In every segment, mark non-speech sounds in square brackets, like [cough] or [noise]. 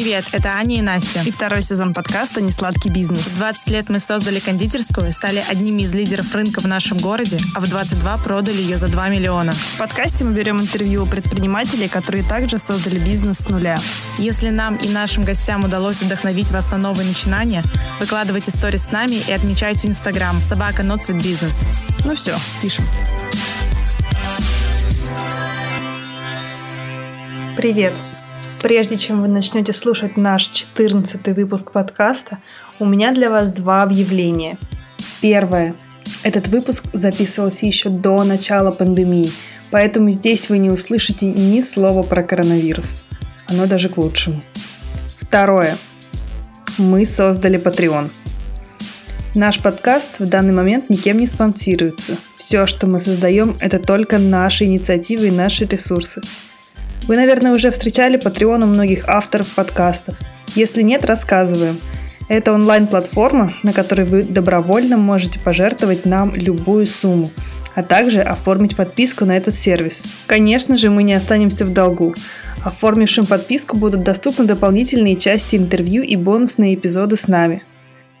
Привет, это Аня и Настя. И второй сезон подкаста «Несладкий бизнес». В 20 лет мы создали кондитерскую, стали одними из лидеров рынка в нашем городе, а в 22 продали ее за 2 миллиона. В подкасте мы берем интервью у предпринимателей, которые также создали бизнес с нуля. Если нам и нашим гостям удалось вдохновить вас на новые начинания, выкладывайте сторис с нами и отмечайте Инстаграм собака Sweet Business. Ну все, пишем. Привет! Прежде чем вы начнете слушать наш 14 выпуск подкаста, у меня для вас два объявления. Первое. Этот выпуск записывался еще до начала пандемии, поэтому здесь вы не услышите ни слова про коронавирус. Оно даже к лучшему. Второе. Мы создали Patreon. Наш подкаст в данный момент никем не спонсируется. Все, что мы создаем, это только наши инициативы и наши ресурсы – вы, наверное, уже встречали у многих авторов подкастов. Если нет, рассказываем. Это онлайн-платформа, на которой вы добровольно можете пожертвовать нам любую сумму, а также оформить подписку на этот сервис. Конечно же, мы не останемся в долгу. Оформившим подписку будут доступны дополнительные части интервью и бонусные эпизоды с нами.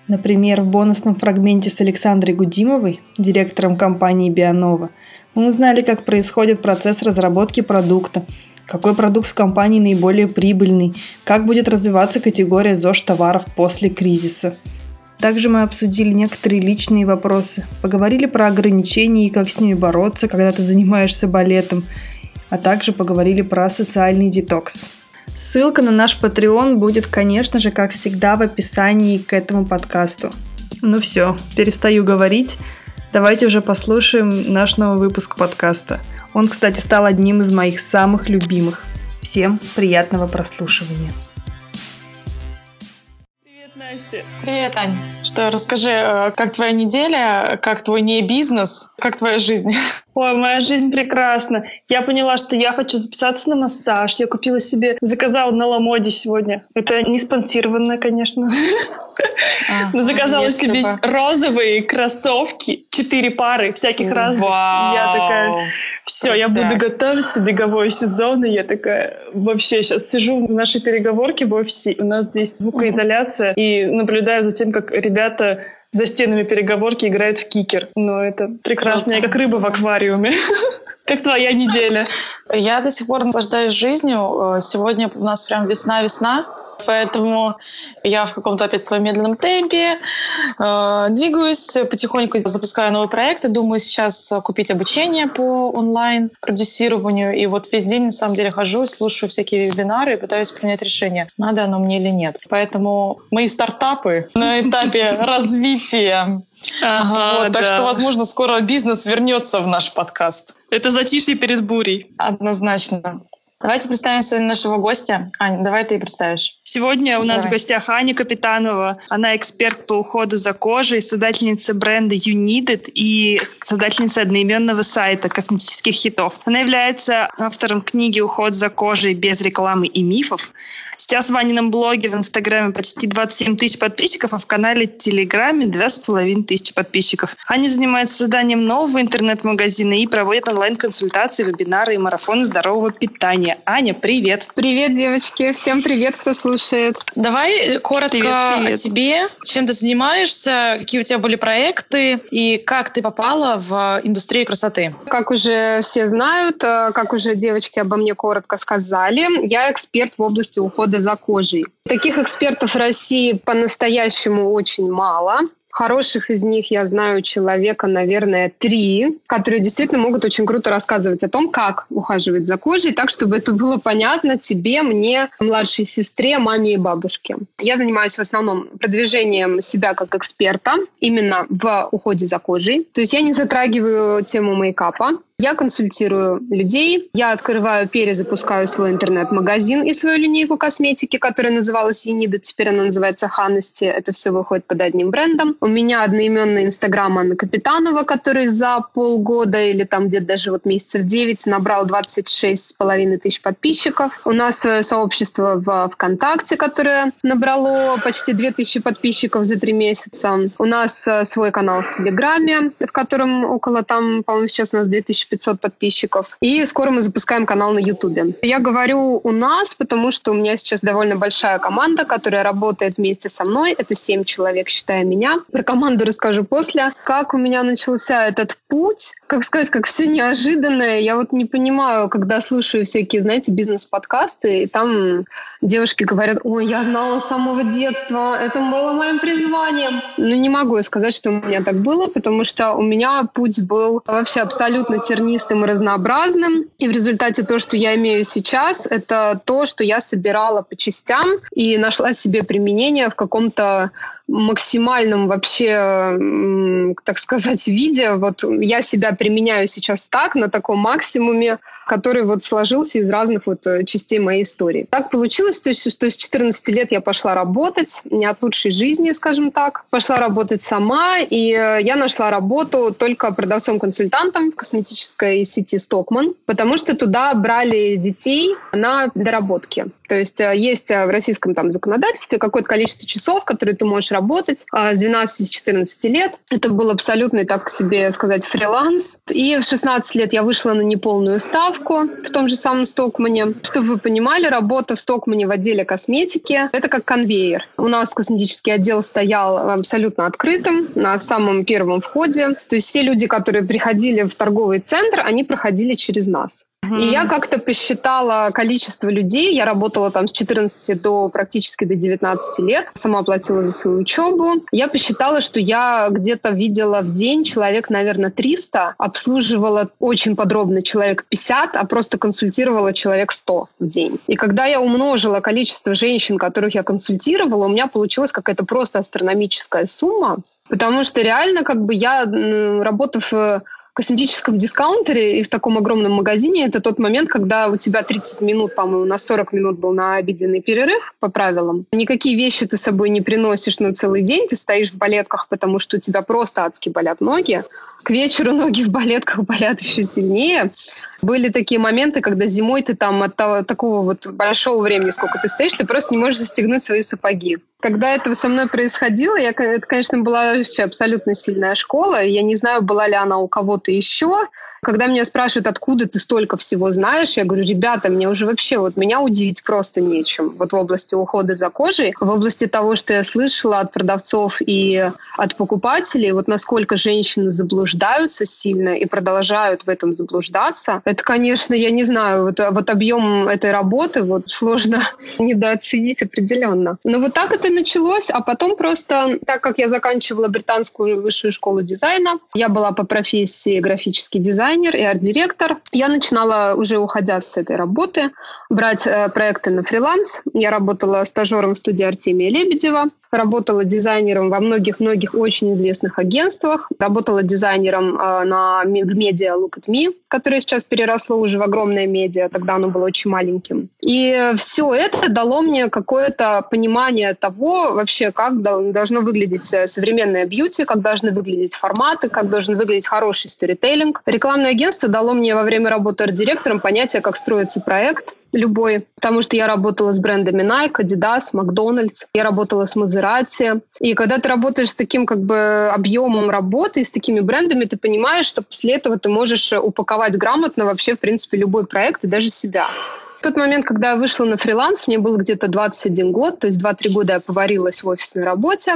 Например, в бонусном фрагменте с Александрой Гудимовой, директором компании Бионова, мы узнали, как происходит процесс разработки продукта, какой продукт в компании наиболее прибыльный, как будет развиваться категория ЗОЖ товаров после кризиса. Также мы обсудили некоторые личные вопросы, поговорили про ограничения и как с ними бороться, когда ты занимаешься балетом, а также поговорили про социальный детокс. Ссылка на наш Patreon будет, конечно же, как всегда, в описании к этому подкасту. Ну все, перестаю говорить. Давайте уже послушаем наш новый выпуск подкаста – он, кстати, стал одним из моих самых любимых. Всем приятного прослушивания. Привет, Настя. Привет, Ань. Что, расскажи, э, как твоя неделя, как твой не бизнес, как твоя жизнь? [laughs] Ой, моя жизнь прекрасна. Я поняла, что я хочу записаться на массаж. Я купила себе, заказала на Ламоде сегодня. Это не спонсированное, конечно. А, Но заказала себе бы. розовые кроссовки, четыре пары всяких разных. Вау. Я такая, все, я буду готовиться, беговой сезон. И я такая, вообще сейчас сижу в нашей переговорке в офисе. У нас здесь звукоизоляция. И наблюдаю за тем, как ребята за стенами переговорки играют в кикер. Но это прекрасно. Я как рыба в аквариуме. [laughs] Как твоя неделя? Я до сих пор наслаждаюсь жизнью. Э, сегодня у нас прям весна-весна поэтому я в каком-то опять своем медленном темпе э, двигаюсь, потихоньку запускаю новые проекты, думаю сейчас купить обучение по онлайн продюсированию, и вот весь день на самом деле хожу, слушаю всякие вебинары и пытаюсь принять решение, надо оно мне или нет. Поэтому мои стартапы на этапе [laughs] развития Ага, вот, так да. что, возможно, скоро бизнес вернется в наш подкаст. Это затишье перед бурей. Однозначно. Давайте представим сегодня нашего гостя. Аня, давай ты представишь. Сегодня у нас давай. в гостях Аня Капитанова. Она эксперт по уходу за кожей, создательница бренда You Need It и создательница одноименного сайта косметических хитов. Она является автором книги «Уход за кожей без рекламы и мифов». Сейчас в Анином блоге в Инстаграме почти 27 тысяч подписчиков, а в канале Телеграме 2,5 тысячи подписчиков. Аня занимается созданием нового интернет-магазина и проводит онлайн-консультации, вебинары и марафоны здорового питания Аня. Аня, привет. Привет, девочки. Всем привет, кто слушает. Давай коротко привет, привет. о тебе. Чем ты занимаешься, какие у тебя были проекты и как ты попала в индустрию красоты? Как уже все знают, э, как уже девочки обо мне коротко сказали, я эксперт в области ухода за кожей. Таких экспертов в России по-настоящему очень мало. Хороших из них я знаю человека, наверное, три, которые действительно могут очень круто рассказывать о том, как ухаживать за кожей, так, чтобы это было понятно тебе, мне, младшей сестре, маме и бабушке. Я занимаюсь в основном продвижением себя как эксперта именно в уходе за кожей. То есть я не затрагиваю тему мейкапа, я консультирую людей, я открываю, перезапускаю свой интернет-магазин и свою линейку косметики, которая называлась Юнида, теперь она называется Ханности. Это все выходит под одним брендом. У меня одноименный инстаграм Анны Капитанова, который за полгода или там где-то даже вот месяцев 9 набрал 26 с половиной тысяч подписчиков. У нас свое сообщество в ВКонтакте, которое набрало почти 2000 подписчиков за три месяца. У нас э, свой канал в Телеграме, в котором около там, по-моему, сейчас у нас 2000 1500 подписчиков. И скоро мы запускаем канал на YouTube. Я говорю у нас, потому что у меня сейчас довольно большая команда, которая работает вместе со мной. Это 7 человек, считая меня. Про команду расскажу после. Как у меня начался этот путь? Как сказать, как все неожиданное. Я вот не понимаю, когда слушаю всякие, знаете, бизнес-подкасты, и там девушки говорят, ой, я знала с самого детства, это было моим призванием. Но не могу я сказать, что у меня так было, потому что у меня путь был вообще абсолютно тернистым и разнообразным. И в результате то, что я имею сейчас, это то, что я собирала по частям и нашла себе применение в каком-то максимальном вообще, так сказать, виде. Вот я себя применяю сейчас так, на таком максимуме, который вот сложился из разных вот э, частей моей истории. Так получилось, то есть, что с 14 лет я пошла работать, не от лучшей жизни, скажем так. Пошла работать сама, и э, я нашла работу только продавцом-консультантом в косметической сети «Стокман», потому что туда брали детей на доработки. То есть э, есть в российском там законодательстве какое-то количество часов, которые ты можешь работать с 12-14 лет. Это был абсолютный, так себе сказать, фриланс. И в 16 лет я вышла на неполную ставку в том же самом Стокмане. Чтобы вы понимали, работа в Стокмане в отделе косметики – это как конвейер. У нас косметический отдел стоял абсолютно открытым на самом первом входе. То есть все люди, которые приходили в торговый центр, они проходили через нас. И я как-то посчитала количество людей. Я работала там с 14 до практически до 19 лет. Сама платила за свою учебу. Я посчитала, что я где-то видела в день человек, наверное, 300. Обслуживала очень подробно человек 50, а просто консультировала человек 100 в день. И когда я умножила количество женщин, которых я консультировала, у меня получилась какая-то просто астрономическая сумма. Потому что реально, как бы я, работав э, косметическом дискаунтере и в таком огромном магазине это тот момент, когда у тебя 30 минут, по-моему, на 40 минут был на обеденный перерыв по правилам. Никакие вещи ты с собой не приносишь на целый день, ты стоишь в балетках, потому что у тебя просто адски болят ноги. К вечеру [laughs] ноги в балетках болят еще сильнее. Были такие моменты, когда зимой ты там от того, такого вот большого времени, сколько ты стоишь, ты просто не можешь застегнуть свои сапоги. Когда это со мной происходило, я, это, конечно, была вообще абсолютно сильная школа. Я не знаю, была ли она у кого-то еще. Когда меня спрашивают, откуда ты столько всего знаешь, я говорю, ребята, мне уже вообще, вот меня удивить просто нечем. Вот в области ухода за кожей, в области того, что я слышала от продавцов и от покупателей, вот насколько женщины заблуждаются сильно и продолжают в этом заблуждаться, это, конечно, я не знаю, вот, вот объем этой работы вот сложно [laughs] недооценить определенно. Но вот так это началось, а потом просто, так как я заканчивала британскую высшую школу дизайна, я была по профессии графический дизайнер и арт-директор, я начинала уже уходя с этой работы брать э, проекты на фриланс. Я работала стажером в студии Артемия Лебедева, работала дизайнером во многих-многих очень известных агентствах, работала дизайнером э, на, в медиа Look at Me, которое сейчас переросло уже в огромное медиа, тогда оно было очень маленьким. И все это дало мне какое-то понимание того вообще, как должно выглядеть э, современное бьюти, как должны выглядеть форматы, как должен выглядеть хороший сторителлинг. Рекламное агентство дало мне во время работы арт-директором понятие, как строится проект, любой, потому что я работала с брендами Nike, Adidas, McDonald's, я работала с Maserati. И когда ты работаешь с таким как бы объемом работы и с такими брендами, ты понимаешь, что после этого ты можешь упаковать грамотно вообще, в принципе, любой проект и даже себя. В тот момент, когда я вышла на фриланс, мне было где-то 21 год, то есть 2-3 года я поварилась в офисной работе.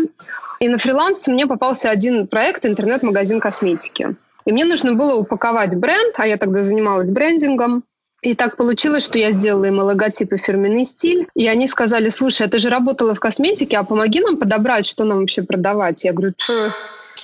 И на фриланс мне попался один проект интернет-магазин косметики. И мне нужно было упаковать бренд, а я тогда занималась брендингом, и так получилось, что я сделала им логотип и фирменный стиль. И они сказали, слушай, это же работала в косметике, а помоги нам подобрать, что нам вообще продавать. Я говорю,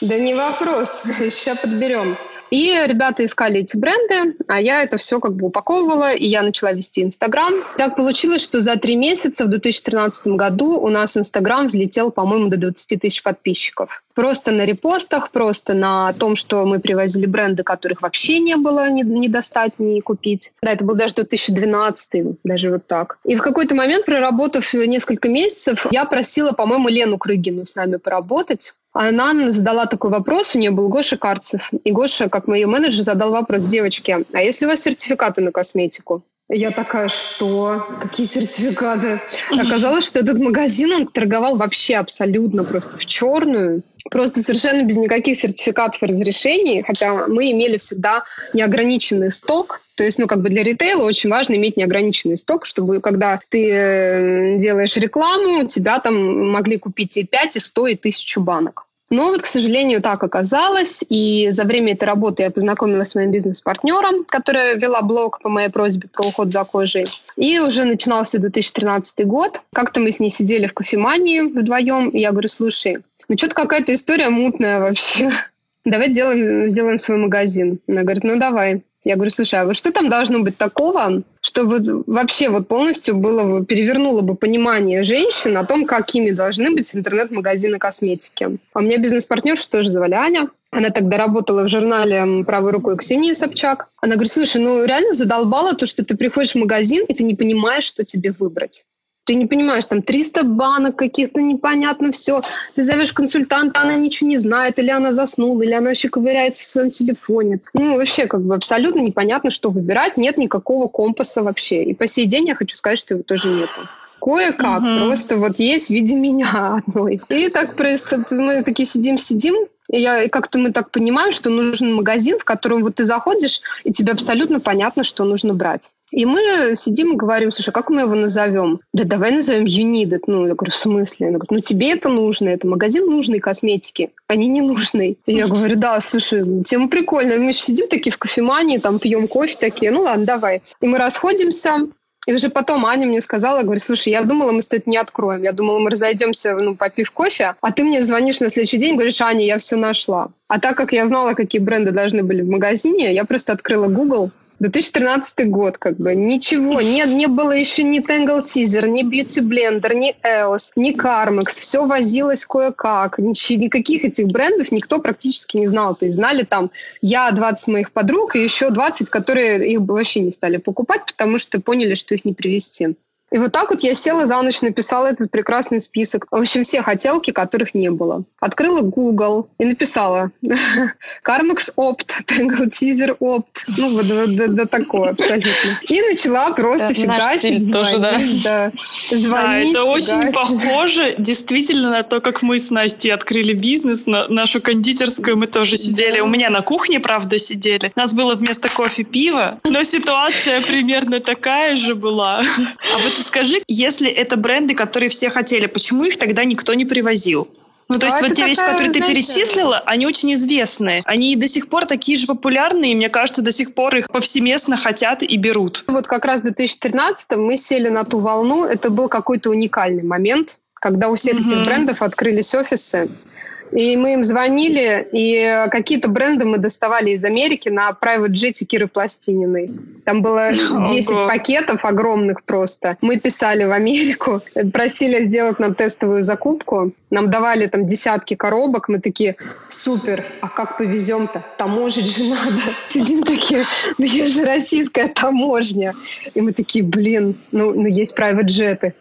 да не вопрос, [laughs] сейчас подберем. И ребята искали эти бренды, а я это все как бы упаковывала, и я начала вести Инстаграм. Так получилось, что за три месяца в 2013 году у нас Инстаграм взлетел, по-моему, до 20 тысяч подписчиков. Просто на репостах, просто на том, что мы привозили бренды, которых вообще не было ни, ни достать, ни купить. Да, это был даже 2012, даже вот так. И в какой-то момент, проработав несколько месяцев, я просила, по-моему, Лену Крыгину с нами поработать. Она задала такой вопрос, у нее был Гоша Карцев. И Гоша, как мой менеджер, задал вопрос, девочки, а если у вас сертификаты на косметику? Я такая, что? Какие сертификаты? [laughs] Оказалось, что этот магазин, он торговал вообще абсолютно просто в черную. Просто совершенно без никаких сертификатов и разрешений, хотя мы имели всегда неограниченный сток. То есть, ну, как бы для ритейла очень важно иметь неограниченный сток, чтобы когда ты э, делаешь рекламу, тебя там могли купить и 5, и 100, и 1000 банок. Но вот, к сожалению, так оказалось. И за время этой работы я познакомилась с моим бизнес-партнером, которая вела блог по моей просьбе про уход за кожей. И уже начинался 2013 год. Как-то мы с ней сидели в кофемании вдвоем. И я говорю, слушай, ну что-то какая-то история мутная вообще. [laughs] Давай сделаем, сделаем свой магазин. Она говорит, ну давай. Я говорю, слушай, а вот что там должно быть такого, чтобы вообще вот полностью было, перевернуло бы понимание женщин о том, какими должны быть интернет-магазины косметики. А у меня бизнес-партнер, что же звали Аня. Она тогда работала в журнале правой рукой Ксении Собчак. Она говорит, слушай, ну реально задолбало то, что ты приходишь в магазин, и ты не понимаешь, что тебе выбрать. Ты не понимаешь, там 300 банок каких-то, непонятно все. Ты зовешь консультанта, она ничего не знает, или она заснула, или она вообще ковыряется в своем телефоне. Ну, вообще, как бы абсолютно непонятно, что выбирать. Нет никакого компаса вообще. И по сей день я хочу сказать, что его тоже нету. Кое-как, угу. просто вот есть в виде меня одной. И так мы такие сидим-сидим, и я, и как-то мы так понимаем, что нужен магазин, в котором вот ты заходишь, и тебе абсолютно понятно, что нужно брать. И мы сидим и говорим, слушай, как мы его назовем? Да давай назовем United. Ну, я говорю, в смысле? Она говорит, ну тебе это нужно, это магазин нужной косметики, а не ненужный. И я говорю, да, слушай, тема прикольная. Мы сидим такие в кофемании, там пьем кофе такие, ну ладно, давай. И мы расходимся, и уже потом Аня мне сказала, говорит, слушай, я думала, мы с тобой не откроем. Я думала, мы разойдемся, ну, попив кофе, а ты мне звонишь на следующий день, говоришь, Аня, я все нашла. А так как я знала, какие бренды должны были в магазине, я просто открыла Google, 2013 год, как бы, ничего, не, не было еще ни Tangle Teaser, ни Beauty Blender, ни EOS, ни Carmex, все возилось кое-как, Нич- никаких этих брендов никто практически не знал, то есть знали там я, 20 моих подруг и еще 20, которые их бы вообще не стали покупать, потому что поняли, что их не привезти. И вот так вот я села за ночь, написала этот прекрасный список. В общем, все хотелки, которых не было. Открыла Google и написала Carmex Opt, Tangle Teaser Opt. Ну, вот до, до, такое абсолютно. И начала просто фигачить. тоже, да. да. Звонить, да, [laughs] это очень похоже действительно на то, как мы с Настей открыли бизнес, на нашу кондитерскую мы тоже сидели. У меня на кухне, правда, сидели. У нас было вместо кофе пиво, но ситуация примерно такая же была. А вот скажи, если это бренды, которые все хотели, почему их тогда никто не привозил? Ну, то есть вот те вещи, которые ты перечислила, они очень известные. Они до сих пор такие же популярные, и мне кажется, до сих пор их повсеместно хотят и берут. Вот как раз в 2013 мы сели на ту волну. Это был какой-то уникальный момент, когда у всех mm-hmm. этих брендов открылись офисы. И мы им звонили, и какие-то бренды мы доставали из Америки на private jet Киры Пластининой. Там было 10 Ого. пакетов огромных просто. Мы писали в Америку, просили сделать нам тестовую закупку. Нам давали там десятки коробок. Мы такие, супер, а как повезем-то? Таможить же надо. [laughs] Сидим такие, ну я же российская таможня. И мы такие, блин, ну, ну есть private джеты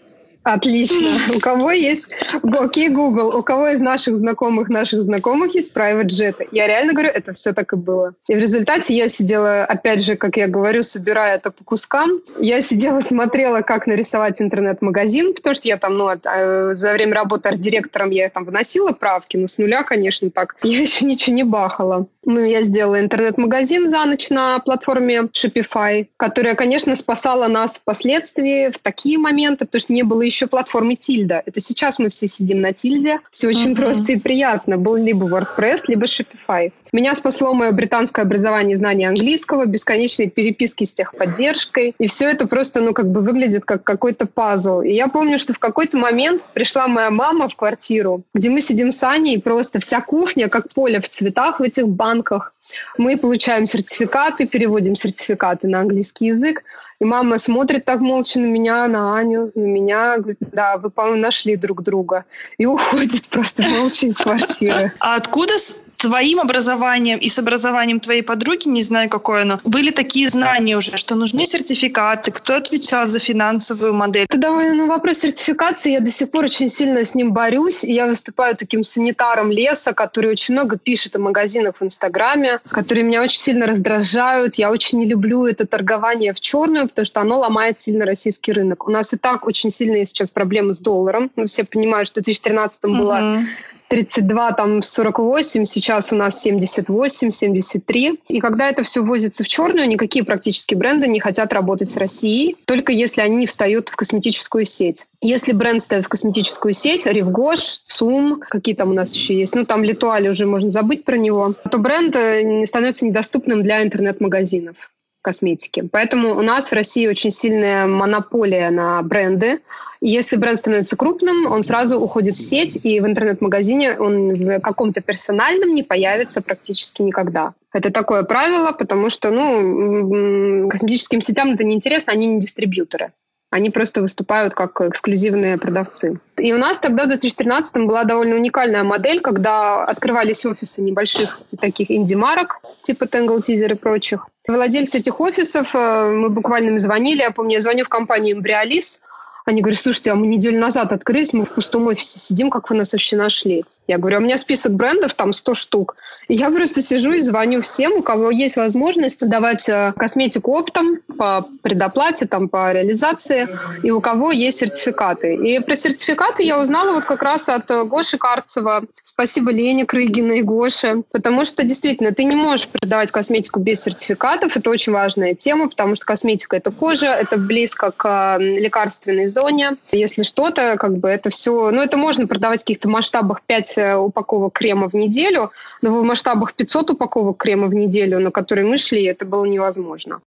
Отлично. [laughs] У кого есть... Окей, Google, у кого из наших знакомых наших знакомых есть private jet? Я реально говорю, это все так и было. И в результате я сидела, опять же, как я говорю, собирая это по кускам. Я сидела, смотрела, как нарисовать интернет-магазин, потому что я там, ну, а, за время работы арт-директором я там вносила правки, но с нуля, конечно, так. [laughs] Я еще ничего не бахала. Ну, я сделала интернет-магазин за ночь на платформе Shopify, которая, конечно, спасала нас впоследствии в такие моменты, потому что не было еще платформы Тильда. Это сейчас мы все сидим на Тильде. Все очень uh-huh. просто и приятно. Был либо WordPress, либо Shopify. Меня спасло мое британское образование и знание английского, бесконечные переписки с техподдержкой. И все это просто, ну, как бы выглядит как какой-то пазл. И я помню, что в какой-то момент пришла моя мама в квартиру, где мы сидим с Аней, и просто вся кухня, как поле в цветах в этих банках. Мы получаем сертификаты, переводим сертификаты на английский язык. И мама смотрит так молча на меня, на Аню, на меня, говорит, да, вы, по-моему, нашли друг друга. И уходит просто молча из квартиры. А откуда твоим образованием и с образованием твоей подруги, не знаю, какое оно, были такие знания уже, что нужны сертификаты, кто отвечал за финансовую модель? Это довольно ну, вопрос сертификации. Я до сих пор очень сильно с ним борюсь. Я выступаю таким санитаром леса, который очень много пишет о магазинах в Инстаграме, которые меня очень сильно раздражают. Я очень не люблю это торгование в черную, потому что оно ломает сильно российский рынок. У нас и так очень сильные сейчас проблемы с долларом. Мы все понимают, что в 2013 mm-hmm. было 32, там 48, сейчас у нас 78, 73. И когда это все возится в черную, никакие практически бренды не хотят работать с Россией, только если они встают в косметическую сеть. Если бренд ставит в косметическую сеть, Ривгош, ЦУМ, какие там у нас еще есть, ну там Литуали уже можно забыть про него, то бренд э, становится недоступным для интернет-магазинов косметики. Поэтому у нас в России очень сильная монополия на бренды. Если бренд становится крупным, он сразу уходит в сеть, и в интернет-магазине он в каком-то персональном не появится практически никогда. Это такое правило, потому что ну, косметическим сетям это неинтересно, они не дистрибьюторы. Они просто выступают как эксклюзивные продавцы. И у нас тогда в 2013 была довольно уникальная модель, когда открывались офисы небольших таких инди-марок, типа Tangle Teaser и прочих. Владельцы этих офисов, э, мы буквально им звонили, я помню, я звоню в компанию Embryalis, они говорят, слушайте, а мы неделю назад открылись, мы в пустом офисе сидим, как вы нас вообще нашли? Я говорю, «А у меня список брендов, там 100 штук. Я просто сижу и звоню всем, у кого есть возможность давать э, косметику оптом по предоплате, там, по реализации, и у кого есть сертификаты. И про сертификаты я узнала вот как раз от э, Гоши Карцева. Спасибо Лене Крыгиной и Гоше. Потому что действительно ты не можешь продавать косметику без сертификатов. Это очень важная тема, потому что косметика — это кожа, это близко к лекарственной зоне. Если что-то, как бы это все... Ну, это можно продавать в каких-то масштабах 5 5 упаковок крема в неделю, но в масштабах 500 упаковок крема в неделю, на которые мы шли, это было невозможно.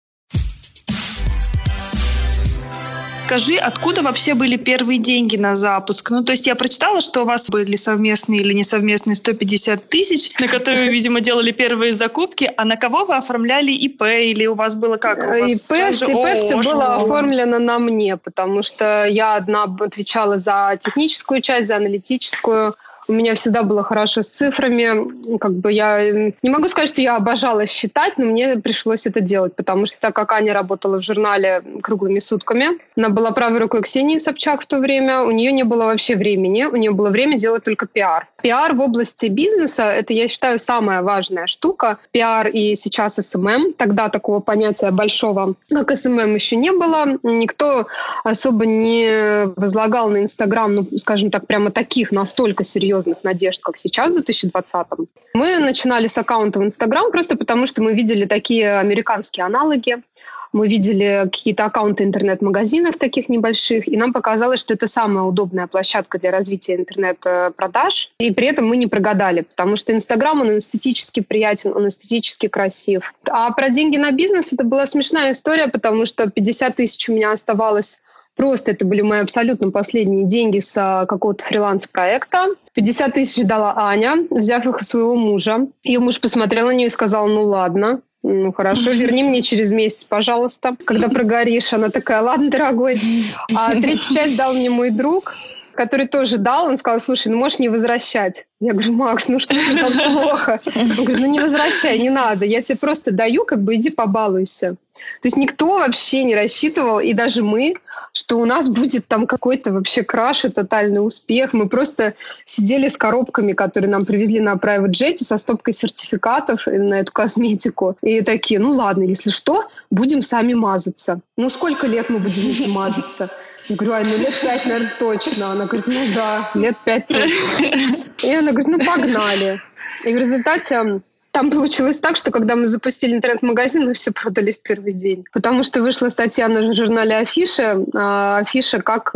Скажи, откуда вообще были первые деньги на запуск? Ну, то есть я прочитала, что у вас были совместные или несовместные 150 тысяч, на которые, видимо, делали первые закупки. А на кого вы оформляли ИП? Или у вас было как? У вас ИП, ИП все было оформлено на мне, потому что я одна отвечала за техническую часть, за аналитическую у меня всегда было хорошо с цифрами. Как бы я не могу сказать, что я обожала считать, но мне пришлось это делать, потому что так как Аня работала в журнале круглыми сутками, она была правой рукой Ксении Собчак в то время, у нее не было вообще времени, у нее было время делать только пиар. Пиар в области бизнеса — это, я считаю, самая важная штука. Пиар и сейчас SMM. Тогда такого понятия большого, как SMM, еще не было. Никто особо не возлагал на Инстаграм, ну, скажем так, прямо таких настолько серьезных надежд, как сейчас в 2020-м. Мы начинали с аккаунта в Инстаграм просто потому, что мы видели такие американские аналоги мы видели какие-то аккаунты интернет-магазинов таких небольших, и нам показалось, что это самая удобная площадка для развития интернет-продаж. И при этом мы не прогадали, потому что Инстаграм, он эстетически приятен, он эстетически красив. А про деньги на бизнес это была смешная история, потому что 50 тысяч у меня оставалось Просто это были мои абсолютно последние деньги с какого-то фриланс-проекта. 50 тысяч дала Аня, взяв их у своего мужа. Ее муж посмотрел на нее и сказал, ну ладно, ну хорошо, верни мне через месяц, пожалуйста. Когда прогоришь, она такая, ладно, дорогой. А третью часть дал мне мой друг, который тоже дал, он сказал, слушай, ну можешь не возвращать. Я говорю, Макс, ну что тебе так плохо? Он говорит, ну не возвращай, не надо, я тебе просто даю, как бы иди побалуйся. То есть никто вообще не рассчитывал, и даже мы, что у нас будет там какой-то вообще краш и тотальный успех. Мы просто сидели с коробками, которые нам привезли на private jet со стопкой сертификатов на эту косметику. И такие, ну ладно, если что, будем сами мазаться. Ну сколько лет мы будем мазаться? Я говорю, ай, ну лет пять, наверное, точно. Она говорит, ну да, лет пять точно. И она говорит, ну погнали. И в результате там получилось так, что когда мы запустили интернет-магазин, мы все продали в первый день. Потому что вышла статья на журнале Афиша, Афиша как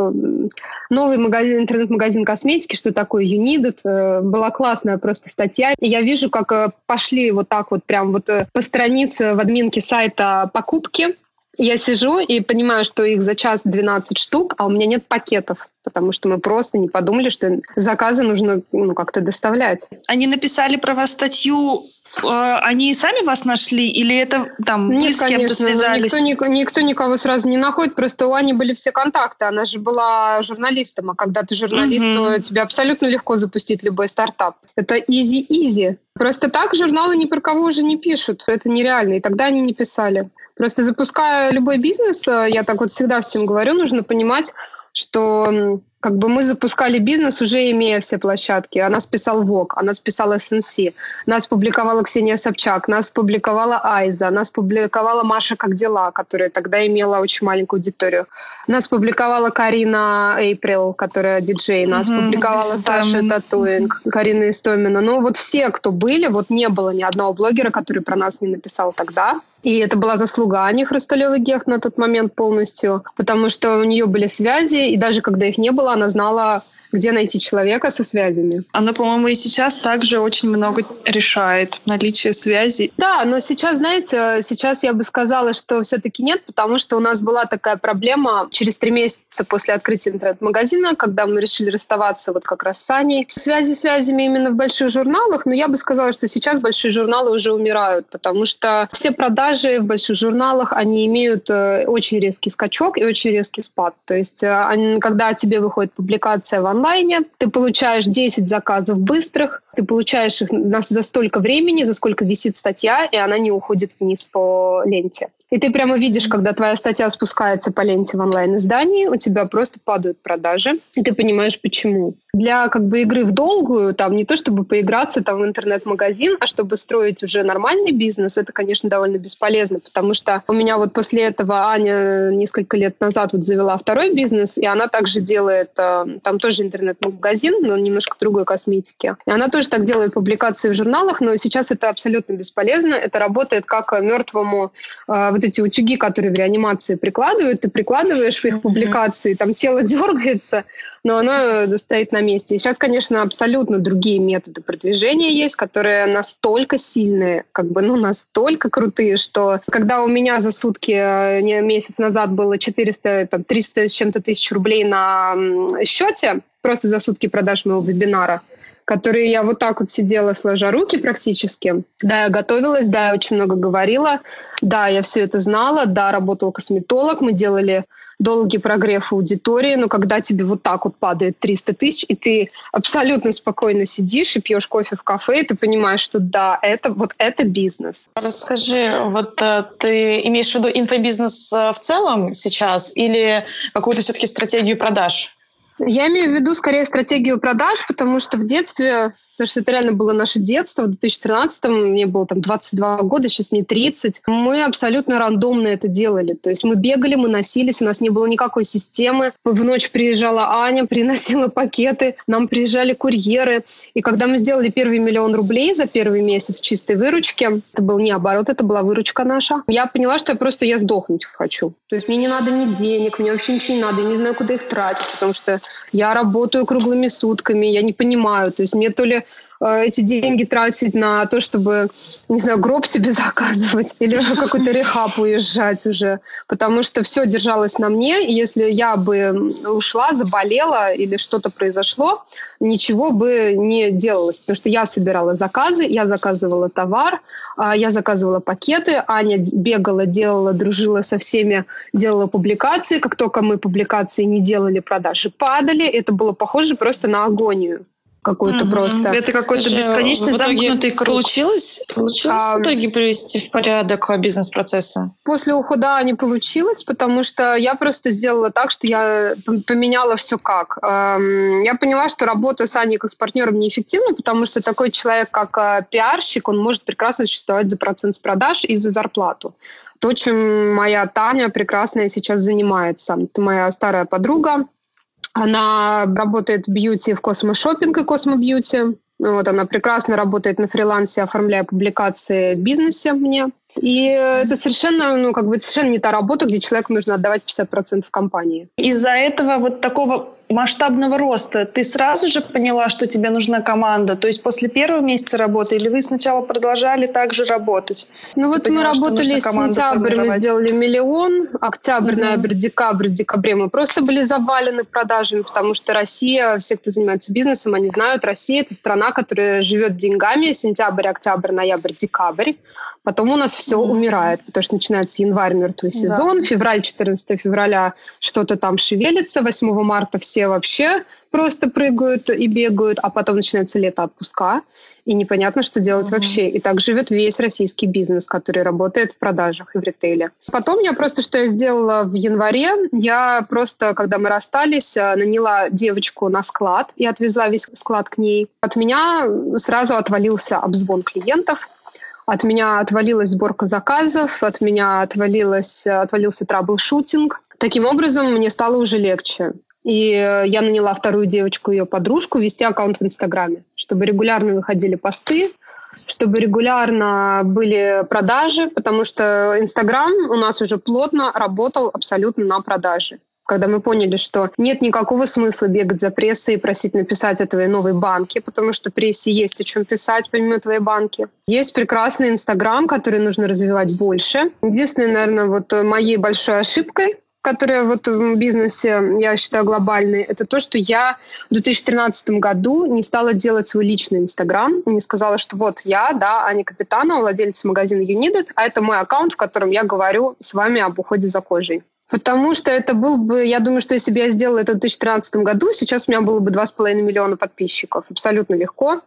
новый магазин, интернет-магазин косметики, что такое Unided. Э, была классная просто статья. И я вижу, как э, пошли вот так вот прям вот э, по странице в админке сайта покупки я сижу и понимаю, что их за час 12 штук, а у меня нет пакетов, потому что мы просто не подумали, что заказы нужно ну, как-то доставлять. Они написали про вас статью а, они сами вас нашли или это там Нет, с кем-то ну, связались? Никто, никто никого сразу не находит, просто у Ани были все контакты, она же была журналистом, а когда ты журналист, угу. то тебе абсолютно легко запустить любой стартап. Это easy-easy. Просто так журналы ни про кого уже не пишут, это нереально, и тогда они не писали. Просто запуская любой бизнес, э, я так вот всегда всем говорю, нужно понимать, что Как бы мы запускали бизнес, уже имея все площадки. О нас писал Vogue, о нас SNC, нас публиковала Ксения Собчак, нас публиковала Айза, нас публиковала Маша «Как дела?», которая тогда имела очень маленькую аудиторию. Нас публиковала Карина Эйприл, которая диджей, нас mm-hmm. публиковала Саша Татуинг, Карина Истомина. Ну вот все, кто были, вот не было ни одного блогера, который про нас не написал тогда. И это была заслуга Ани Хрусталевой Гех на тот момент полностью, потому что у нее были связи, и даже когда их не было, она знала где найти человека со связями. Она, по-моему, и сейчас также очень много решает наличие связей. Да, но сейчас, знаете, сейчас я бы сказала, что все-таки нет, потому что у нас была такая проблема через три месяца после открытия интернет-магазина, когда мы решили расставаться вот как раз с Аней. Связи связями именно в больших журналах, но я бы сказала, что сейчас большие журналы уже умирают, потому что все продажи в больших журналах, они имеют э, очень резкий скачок и очень резкий спад. То есть, э, когда тебе выходит публикация в онлайне, ты получаешь 10 заказов быстрых, ты получаешь их за столько времени, за сколько висит статья, и она не уходит вниз по ленте. И ты прямо видишь, когда твоя статья спускается по ленте в онлайн-издании, у тебя просто падают продажи, и ты понимаешь, почему. Для как бы игры в долгую, там не то чтобы поиграться там в интернет-магазин, а чтобы строить уже нормальный бизнес, это, конечно, довольно бесполезно, потому что у меня вот после этого Аня несколько лет назад вот завела второй бизнес, и она также делает, э, там тоже интернет-магазин, но немножко другой косметики. И она тоже так делает публикации в журналах, но сейчас это абсолютно бесполезно. Это работает как мертвому э, вот эти утюги, которые в реанимации прикладывают, ты прикладываешь в их публикации, там тело [laughs] дергается, но оно стоит на месте. И сейчас, конечно, абсолютно другие методы продвижения есть, которые настолько сильные, как бы, ну, настолько крутые, что когда у меня за сутки э, не месяц назад было 400, там, 300 с чем-то тысяч рублей на счете, просто за сутки продаж моего вебинара, которые я вот так вот сидела, сложа руки практически. Да, я готовилась, да, я очень много говорила, да, я все это знала, да, работал косметолог, мы делали долгий прогрев аудитории, но когда тебе вот так вот падает 300 тысяч, и ты абсолютно спокойно сидишь и пьешь кофе в кафе, и ты понимаешь, что да, это вот это бизнес. Расскажи, вот э, ты имеешь в виду инфобизнес э, в целом сейчас или какую-то все-таки стратегию продаж? Я имею в виду скорее стратегию продаж, потому что в детстве потому что это реально было наше детство. В 2013-м мне было там 22 года, сейчас мне 30. Мы абсолютно рандомно это делали. То есть мы бегали, мы носились, у нас не было никакой системы. В ночь приезжала Аня, [laughs] приносила пакеты, нам приезжали курьеры. И когда мы сделали первый миллион рублей за первый месяц чистой выручки, это был не оборот, это была выручка наша, я поняла, что я просто я сдохнуть хочу. То есть мне не надо ни денег, мне вообще ничего не надо, я не знаю, куда их тратить, потому что я работаю круглыми сутками, я не понимаю. То есть мне то ли эти деньги тратить на то, чтобы, не знаю, гроб себе [laughs] заказывать или в какой-то рехаб уезжать уже. Потому что все держалось на мне, и если я бы ушла, заболела или что-то произошло, ничего бы не делалось. Потому что я собирала заказы, я заказывала товар, а, я заказывала пакеты, Аня бегала, делала, дружила со всеми, делала публикации. Как только мы публикации не делали, продажи падали. Это было похоже просто на агонию какую-то mm-hmm. просто. Это какой-то бесконечный в итоге замкнутый круг. Получилось? Получилось а, в итоге привести в порядок бизнес-процессы? После ухода не получилось, потому что я просто сделала так, что я поменяла все как. Я поняла, что работа с Аней как с партнером неэффективна, потому что такой человек, как э, пиарщик, он может прекрасно существовать за процент с продаж и за зарплату то, чем моя Таня прекрасная сейчас занимается. Это моя старая подруга, она работает бьюти в космошопинг и космобьюти. Вот, она прекрасно работает на фрилансе, оформляя публикации в бизнесе мне. И это совершенно, ну, как бы совершенно не та работа, где человеку нужно отдавать 50% компании. Из-за этого вот такого масштабного роста ты сразу же поняла, что тебе нужна команда? То есть после первого месяца работы или вы сначала продолжали также работать? Ну вот поняла, мы работали сентябрь, мы сделали миллион, октябрь, угу. ноябрь, декабрь, в декабре мы просто были завалены продажами, потому что Россия, все, кто занимается бизнесом, они знают, Россия это страна, которая живет деньгами, сентябрь, октябрь, ноябрь, декабрь. Потом у нас все mm-hmm. умирает, потому что начинается январь, мертвый сезон, да. февраль, 14 февраля что-то там шевелится, 8 марта все все вообще просто прыгают и бегают, а потом начинается лето отпуска, и непонятно, что делать mm-hmm. вообще. И так живет весь российский бизнес, который работает в продажах и в ритейле. Потом я просто, что я сделала в январе, я просто, когда мы расстались, э, наняла девочку на склад и отвезла весь склад к ней. От меня сразу отвалился обзвон клиентов, от меня отвалилась сборка заказов, от меня отвалилась, отвалился трабл-шутинг. Таким образом, мне стало уже легче. И я наняла вторую девочку, ее подружку, вести аккаунт в Инстаграме, чтобы регулярно выходили посты, чтобы регулярно были продажи, потому что Инстаграм у нас уже плотно работал абсолютно на продаже когда мы поняли, что нет никакого смысла бегать за прессой и просить написать о твоей новой банке, потому что прессе есть о чем писать помимо твоей банки. Есть прекрасный Инстаграм, который нужно развивать больше. Единственное, наверное, вот моей большой ошибкой которая вот в бизнесе, я считаю, глобальной, это то, что я в 2013 году не стала делать свой личный Инстаграм, не сказала, что вот я, да, Аня Капитанова, владелец магазина United, а это мой аккаунт, в котором я говорю с вами об уходе за кожей. Потому что это был бы, я думаю, что если бы я сделала это в 2013 году, сейчас у меня было бы 2,5 миллиона подписчиков. Абсолютно легко.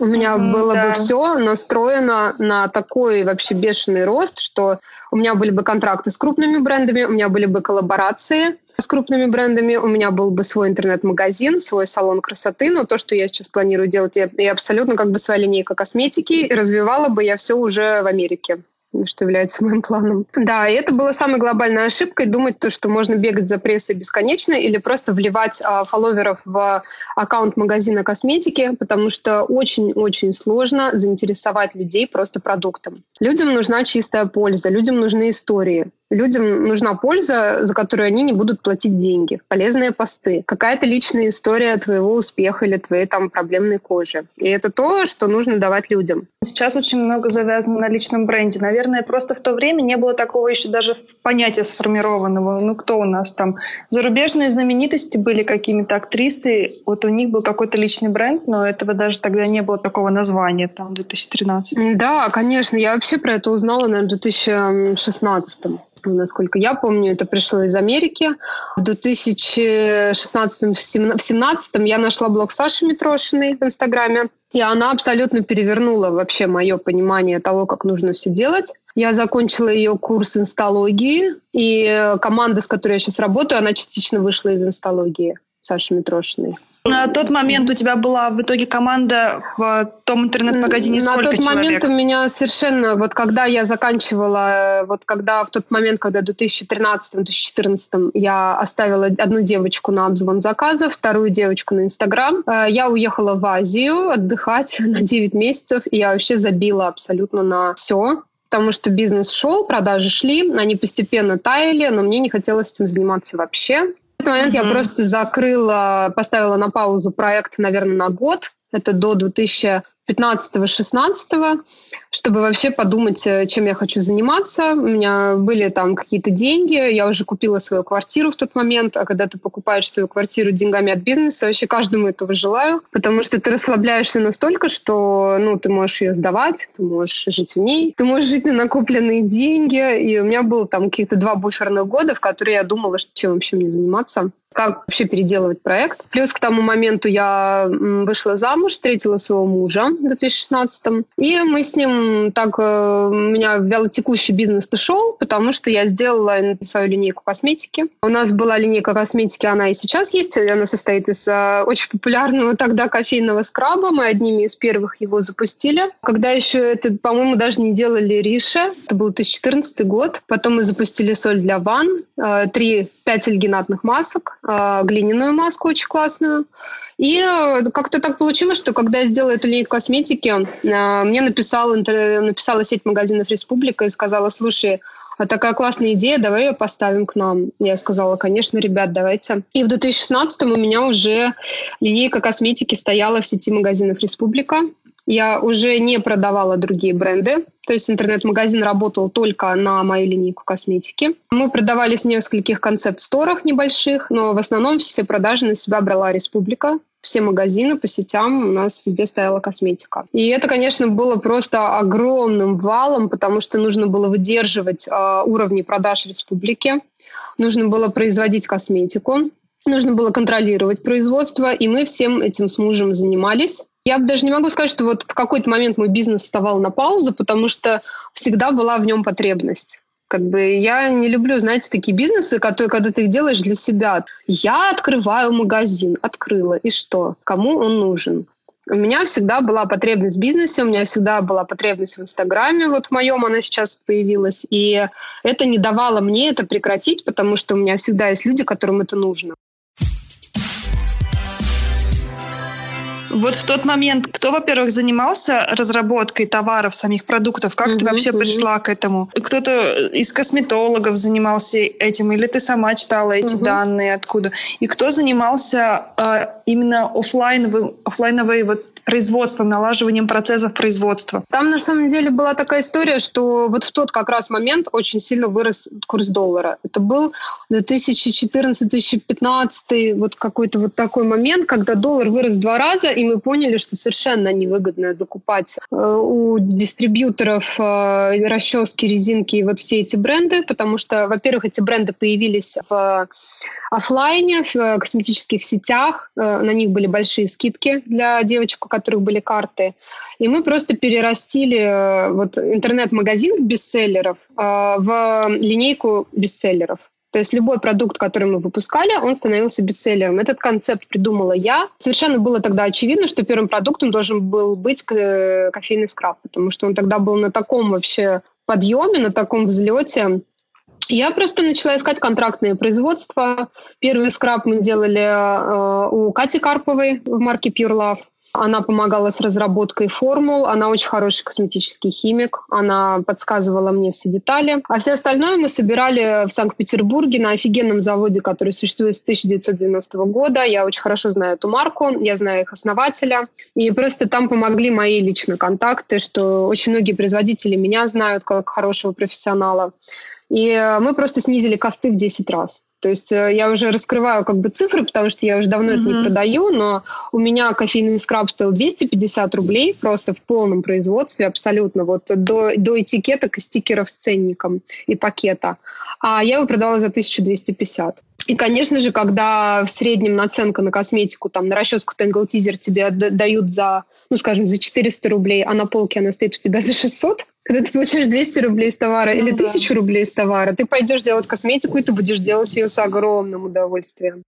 У меня mm, было да. бы все настроено на такой вообще бешеный рост, что у меня были бы контракты с крупными брендами, у меня были бы коллаборации с крупными брендами, у меня был бы свой интернет-магазин, свой салон красоты, но то, что я сейчас планирую делать, я, я абсолютно как бы своя линейка косметики, и развивала бы я все уже в Америке что является моим планом. Да, и это была самой глобальной ошибкой, думать то, что можно бегать за прессой бесконечно или просто вливать а, фолловеров в аккаунт магазина косметики, потому что очень-очень сложно заинтересовать людей просто продуктом. Людям нужна чистая польза, людям нужны истории. Людям нужна польза, за которую они не будут платить деньги, полезные посты, какая-то личная история твоего успеха или твоей там проблемной кожи. И это то, что нужно давать людям. Сейчас очень много завязано на личном бренде. Наверное, просто в то время не было такого еще даже понятия сформированного. Ну, кто у нас там? Зарубежные знаменитости были какими-то актрисы. Вот у них был какой-то личный бренд, но этого даже тогда не было такого названия там в 2013. Да, конечно. Я вообще про это узнала, наверное, в 2016 насколько я помню, это пришло из Америки. В 2016-2017 я нашла блог Саши Митрошиной в Инстаграме, и она абсолютно перевернула вообще мое понимание того, как нужно все делать. Я закончила ее курс инсталогии, и команда, с которой я сейчас работаю, она частично вышла из инсталогии Саши Митрошиной. На тот момент у тебя была в итоге команда в том интернет-магазине сколько человек? На тот момент у меня совершенно, вот когда я заканчивала, вот когда в тот момент, когда в 2013-2014 я оставила одну девочку на обзвон заказов, вторую девочку на Инстаграм, э, я уехала в Азию отдыхать [laughs] на 9 месяцев, и я вообще забила абсолютно на все потому что бизнес шел, продажи шли, они постепенно таяли, но мне не хотелось этим заниматься вообще этот момент mm-hmm. я просто закрыла, поставила на паузу проект, наверное, на год. Это до 2000 15-16, чтобы вообще подумать, э, чем я хочу заниматься. У меня были там какие-то деньги, я уже купила свою квартиру в тот момент, а когда ты покупаешь свою квартиру деньгами от бизнеса, вообще каждому этого желаю, потому что ты расслабляешься настолько, что ну, ты можешь ее сдавать, ты можешь жить в ней, ты можешь жить на накопленные деньги, и у меня было там каких-то два буферных года, в которые я думала, что чем вообще мне заниматься как вообще переделывать проект. Плюс к тому моменту я вышла замуж, встретила своего мужа в 2016 И мы с ним так... Э, у меня вялотекущий бизнес-то шел, потому что я сделала свою линейку косметики. У нас была линейка косметики, она и сейчас есть. Она состоит из э, очень популярного тогда кофейного скраба. Мы одними из первых его запустили. Когда еще это, по-моему, даже не делали Риша. Это был 2014 год. Потом мы запустили соль для ванн. Э, три, пять альгинатных масок глиняную маску очень классную. И э, как-то так получилось, что когда я сделала эту линейку косметики, э, мне написала, написала сеть магазинов «Республика» и сказала, слушай, а такая классная идея, давай ее поставим к нам. Я сказала, конечно, ребят, давайте. И в 2016 у меня уже линейка косметики стояла в сети магазинов «Республика». Я уже не продавала другие бренды, то есть интернет-магазин работал только на мою линейку косметики. Мы продавались в нескольких концепт-сторах небольших, но в основном все продажи на себя брала республика. Все магазины по сетям у нас везде стояла косметика. И это, конечно, было просто огромным валом, потому что нужно было выдерживать э, уровни продаж республики, нужно было производить косметику, Нужно было контролировать производство, и мы всем этим с мужем занимались. Я даже не могу сказать, что вот в какой-то момент мой бизнес вставал на паузу, потому что всегда была в нем потребность. Как бы я не люблю, знаете, такие бизнесы, которые, когда ты их делаешь для себя. Я открываю магазин, открыла, и что? Кому он нужен? У меня всегда была потребность в бизнесе, у меня всегда была потребность в Инстаграме, вот в моем она сейчас появилась, и это не давало мне это прекратить, потому что у меня всегда есть люди, которым это нужно. Вот в тот момент, кто, во-первых, занимался разработкой товаров, самих продуктов, как угу, ты вообще угу. пришла к этому? Кто-то из косметологов занимался этим, или ты сама читала эти угу. данные, откуда? И кто занимался э, именно офлайновым, офлайновым вот, производством, налаживанием процессов производства? Там на самом деле была такая история, что вот в тот как раз момент очень сильно вырос курс доллара. Это был 2014-2015, вот какой-то вот такой момент, когда доллар вырос в два раза, и мы поняли, что совершенно невыгодно закупать э, у дистрибьюторов э, расчески, резинки и вот все эти бренды, потому что, во-первых, эти бренды появились в офлайне, в э, косметических сетях, на них были большие скидки для девочек, у которых были карты. И мы просто перерастили вот интернет-магазин бестселлеров в линейку бестселлеров. То есть любой продукт, который мы выпускали, он становился бестселлером. Этот концепт придумала я. Совершенно было тогда очевидно, что первым продуктом должен был быть кофейный скраб, потому что он тогда был на таком вообще подъеме, на таком взлете. Я просто начала искать контрактные производства. Первый скраб мы делали э, у Кати Карповой в марке Pure Love. Она помогала с разработкой формул, она очень хороший косметический химик, она подсказывала мне все детали. А все остальное мы собирали в Санкт-Петербурге на офигенном заводе, который существует с 1990 года. Я очень хорошо знаю эту марку, я знаю их основателя. И просто там помогли мои личные контакты, что очень многие производители меня знают как хорошего профессионала. И мы просто снизили косты в 10 раз. То есть э, я уже раскрываю как бы цифры, потому что я уже давно mm-hmm. это не продаю, но у меня кофейный скраб стоил 250 рублей просто в полном производстве абсолютно, вот до, до этикеток и стикеров с ценником и пакета. А я его продала за 1250. И, конечно же, когда в среднем наценка на косметику, там, на расческу Tangle Teaser тебе дают за, ну, скажем, за 400 рублей, а на полке она стоит у тебя за 600, когда ты получаешь 200 рублей с товара ну, или да. 1000 рублей с товара, ты пойдешь делать косметику, и ты будешь делать ее с огромным удовольствием.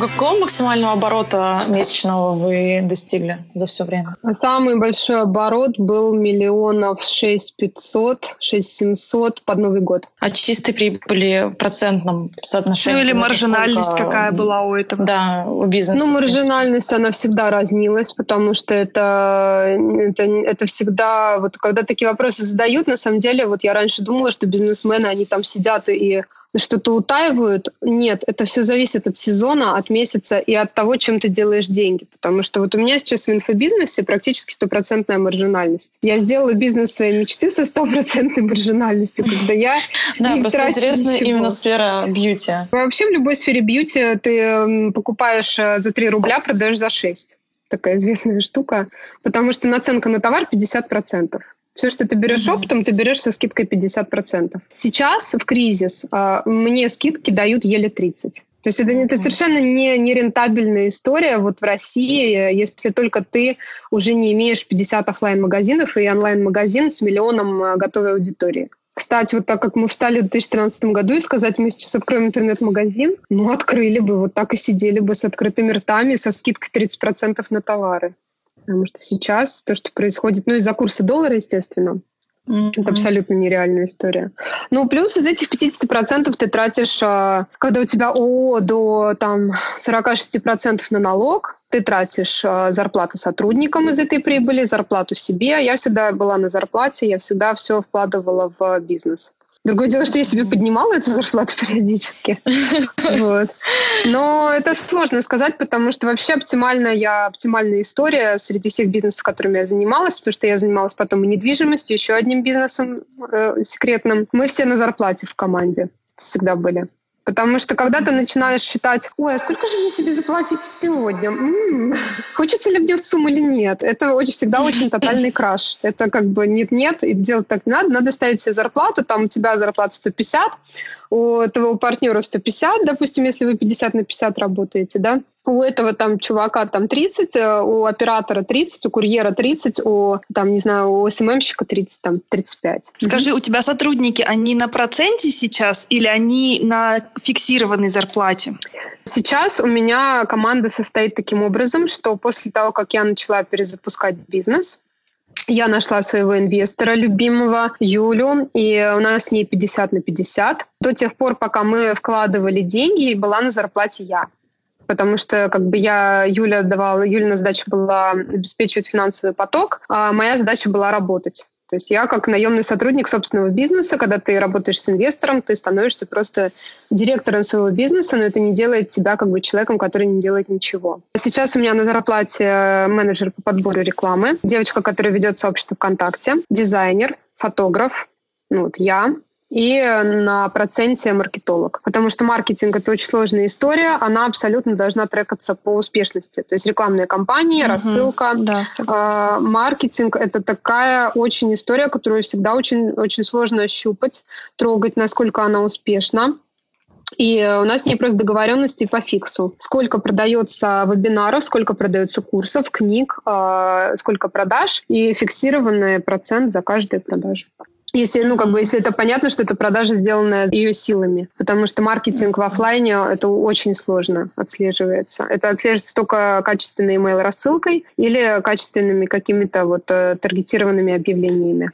Какого максимального оборота месячного вы достигли за все время? Самый большой оборот был миллионов шесть пятьсот, шесть семьсот под Новый год. А чистой прибыли в процентном соотношении? Ну или маржинальность сколько... какая была у этого? Да, у бизнеса. Ну маржинальность, она всегда разнилась, потому что это, это, это всегда... Вот когда такие вопросы задают, на самом деле, вот я раньше думала, что бизнесмены, они там сидят и что-то утаивают. Нет, это все зависит от сезона, от месяца и от того, чем ты делаешь деньги. Потому что вот у меня сейчас в инфобизнесе практически стопроцентная маржинальность. Я сделала бизнес своей мечты со стопроцентной маржинальностью, когда я [laughs] Да, просто интересно именно сфера бьюти. Вообще в любой сфере бьюти ты покупаешь э, за 3 рубля, продаешь за 6 такая известная штука, потому что наценка на товар 50%. Все, что ты берешь mm-hmm. оптом, ты берешь со скидкой 50%. Сейчас в кризис а, мне скидки дают еле 30%. То есть это, это совершенно не, не рентабельная история вот в России, если только ты уже не имеешь 50 офлайн магазинов и онлайн-магазин с миллионом а, готовой аудитории. Кстати, вот так как мы встали в 2013 году и сказать, мы сейчас откроем интернет-магазин, ну, открыли бы, вот так и сидели бы с открытыми ртами, со скидкой 30% на товары. Потому что сейчас то, что происходит, ну, из-за курса доллара, естественно, Mm-hmm. Это абсолютно нереальная история. Ну, плюс из этих 50% ты тратишь, а, когда у тебя ООО до там, 46% на налог, ты тратишь а, зарплату сотрудникам из этой прибыли, зарплату себе. Я всегда была на зарплате, я всегда все вкладывала в бизнес. Другое дело, что я себе поднимала эту зарплату [laughs] периодически. Вот. Но это сложно сказать, потому что вообще оптимальная, оптимальная история среди всех бизнесов, которыми я занималась, потому что я занималась потом и недвижимостью, еще одним бизнесом э, секретным. Мы все на зарплате в команде всегда были. Потому что когда ты начинаешь считать, ой, а сколько же мне себе заплатить сегодня? М-м, хочется ли мне в ЦУМ или нет? Это очень, всегда очень тотальный краш. Это как бы нет-нет, и делать так не надо. Надо ставить себе зарплату, там у тебя зарплата 150, у твоего партнера 150, допустим, если вы 50 на 50 работаете, да, у этого там чувака там 30, э, у оператора 30, у курьера 30, у там, не знаю, у СММщика 30, там 35. Скажи, у тебя сотрудники, они на проценте сейчас или они на фиксированной зарплате? Сейчас у меня команда состоит таким образом, что после того, как я начала перезапускать бизнес, я нашла своего инвестора любимого, Юлю, и у нас с ней 50 на 50. До тех пор, пока мы вкладывали деньги, была на зарплате я потому что как бы я, Юля давала, Юлина задача была обеспечивать финансовый поток, а моя задача была работать. То есть я как наемный сотрудник собственного бизнеса, когда ты работаешь с инвестором, ты становишься просто директором своего бизнеса, но это не делает тебя как бы человеком, который не делает ничего. Сейчас у меня на зарплате менеджер по подбору рекламы, девочка, которая ведет сообщество ВКонтакте, дизайнер, фотограф, ну вот я, и на проценте маркетолог. Потому что маркетинг — это очень сложная история, она абсолютно должна трекаться по успешности. То есть рекламные кампании, угу. рассылка. Да, а, маркетинг — это такая очень история, которую всегда очень, очень сложно ощупать, трогать, насколько она успешна. И у нас не просто договоренности по фиксу. Сколько продается вебинаров, сколько продается курсов, книг, а, сколько продаж и фиксированный процент за каждую продажу. Если, ну, как бы, если это понятно, что это продажа, сделанная ее силами. Потому что маркетинг в офлайне это очень сложно отслеживается. Это отслеживается только качественной email рассылкой или качественными какими-то вот э, таргетированными объявлениями.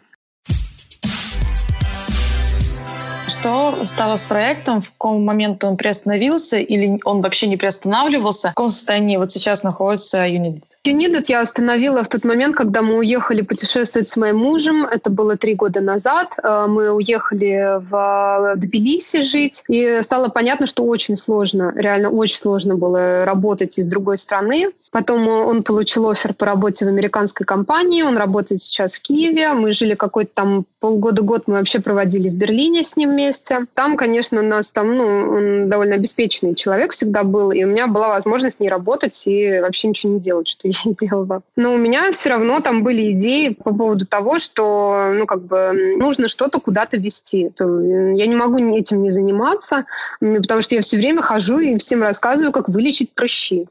Что стало с проектом? В каком моменте он приостановился или он вообще не приостанавливался? В каком состоянии вот сейчас находится Unidit? Unidit я остановила в тот момент, когда мы уехали путешествовать с моим мужем. Это было три года назад. Э, мы уехали в Тбилиси жить. И стало понятно, что очень сложно, реально очень сложно было работать из другой страны. Потом он получил офер по работе в американской компании. Он работает сейчас в Киеве. Мы жили какой-то там полгода-год мы вообще проводили в Берлине с ним вместе. Там, конечно, нас там, ну, он довольно обеспеченный человек всегда был, и у меня была возможность не работать и вообще ничего не делать, что [laughs] делала. Но у меня все равно там были идеи по поводу того, что, ну, как бы нужно что-то куда-то вести. Я не могу этим не заниматься, потому что я все время хожу и всем рассказываю, как вылечить прыщи.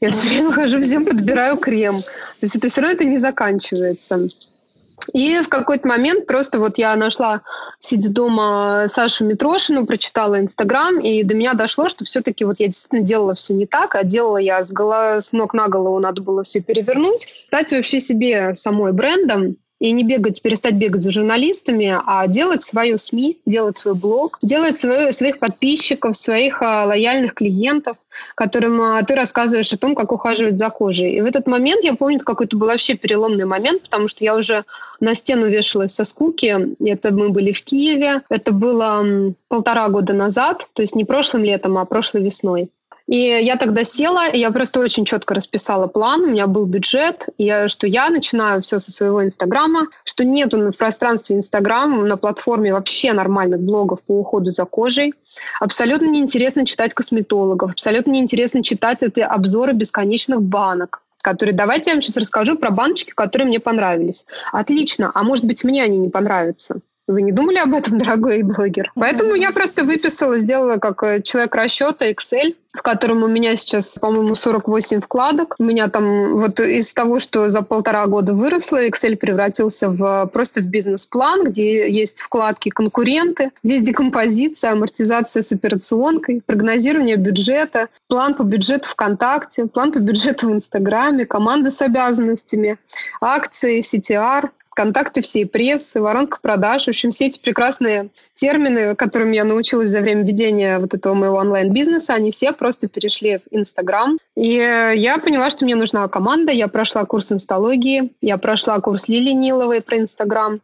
Я все время [laughs] хожу, всем подбираю крем. То есть это все равно это не заканчивается. И в какой-то момент просто вот я нашла, сидя дома, Сашу Митрошину, прочитала Инстаграм, и до меня дошло, что все-таки вот я действительно делала все не так, а делала я с, голо... с ног на голову, надо было все перевернуть, стать вообще себе самой брендом, и не бегать, перестать бегать за журналистами, а делать свою СМИ, делать свой блог, делать свою, своих подписчиков, своих а, лояльных клиентов, которым а, ты рассказываешь о том, как ухаживать за кожей. И в этот момент, я помню, какой-то был вообще переломный момент, потому что я уже на стену вешалась со скуки. Это мы были в Киеве. Это было полтора года назад, то есть не прошлым летом, а прошлой весной. И я тогда села, и я просто очень четко расписала план, у меня был бюджет, и я, что я начинаю все со своего Инстаграма, что нету в пространстве Инстаграм на платформе вообще нормальных блогов по уходу за кожей. Абсолютно неинтересно читать косметологов, абсолютно неинтересно читать эти обзоры бесконечных банок которые... Давайте я вам сейчас расскажу про баночки, которые мне понравились. Отлично. А может быть, мне они не понравятся? Вы не думали об этом, [laughs] дорогой блогер? Поэтому я просто выписала, сделала как э, человек расчета Excel, в котором у меня сейчас, по-моему, 48 вкладок. У меня там вот из того, что за полтора года выросло, Excel превратился в просто в бизнес-план, где есть вкладки конкуренты, здесь декомпозиция, амортизация с операционкой, прогнозирование бюджета, план по бюджету ВКонтакте, план по бюджету в Инстаграме, команда с обязанностями, акции, CTR, контакты всей прессы, воронка продаж. В общем, все эти прекрасные термины, которым я научилась за время ведения вот этого моего онлайн-бизнеса, они все просто перешли в Инстаграм. И я поняла, что мне нужна команда. Я прошла курс инсталогии, я прошла курс Лили Ниловой про Инстаграм.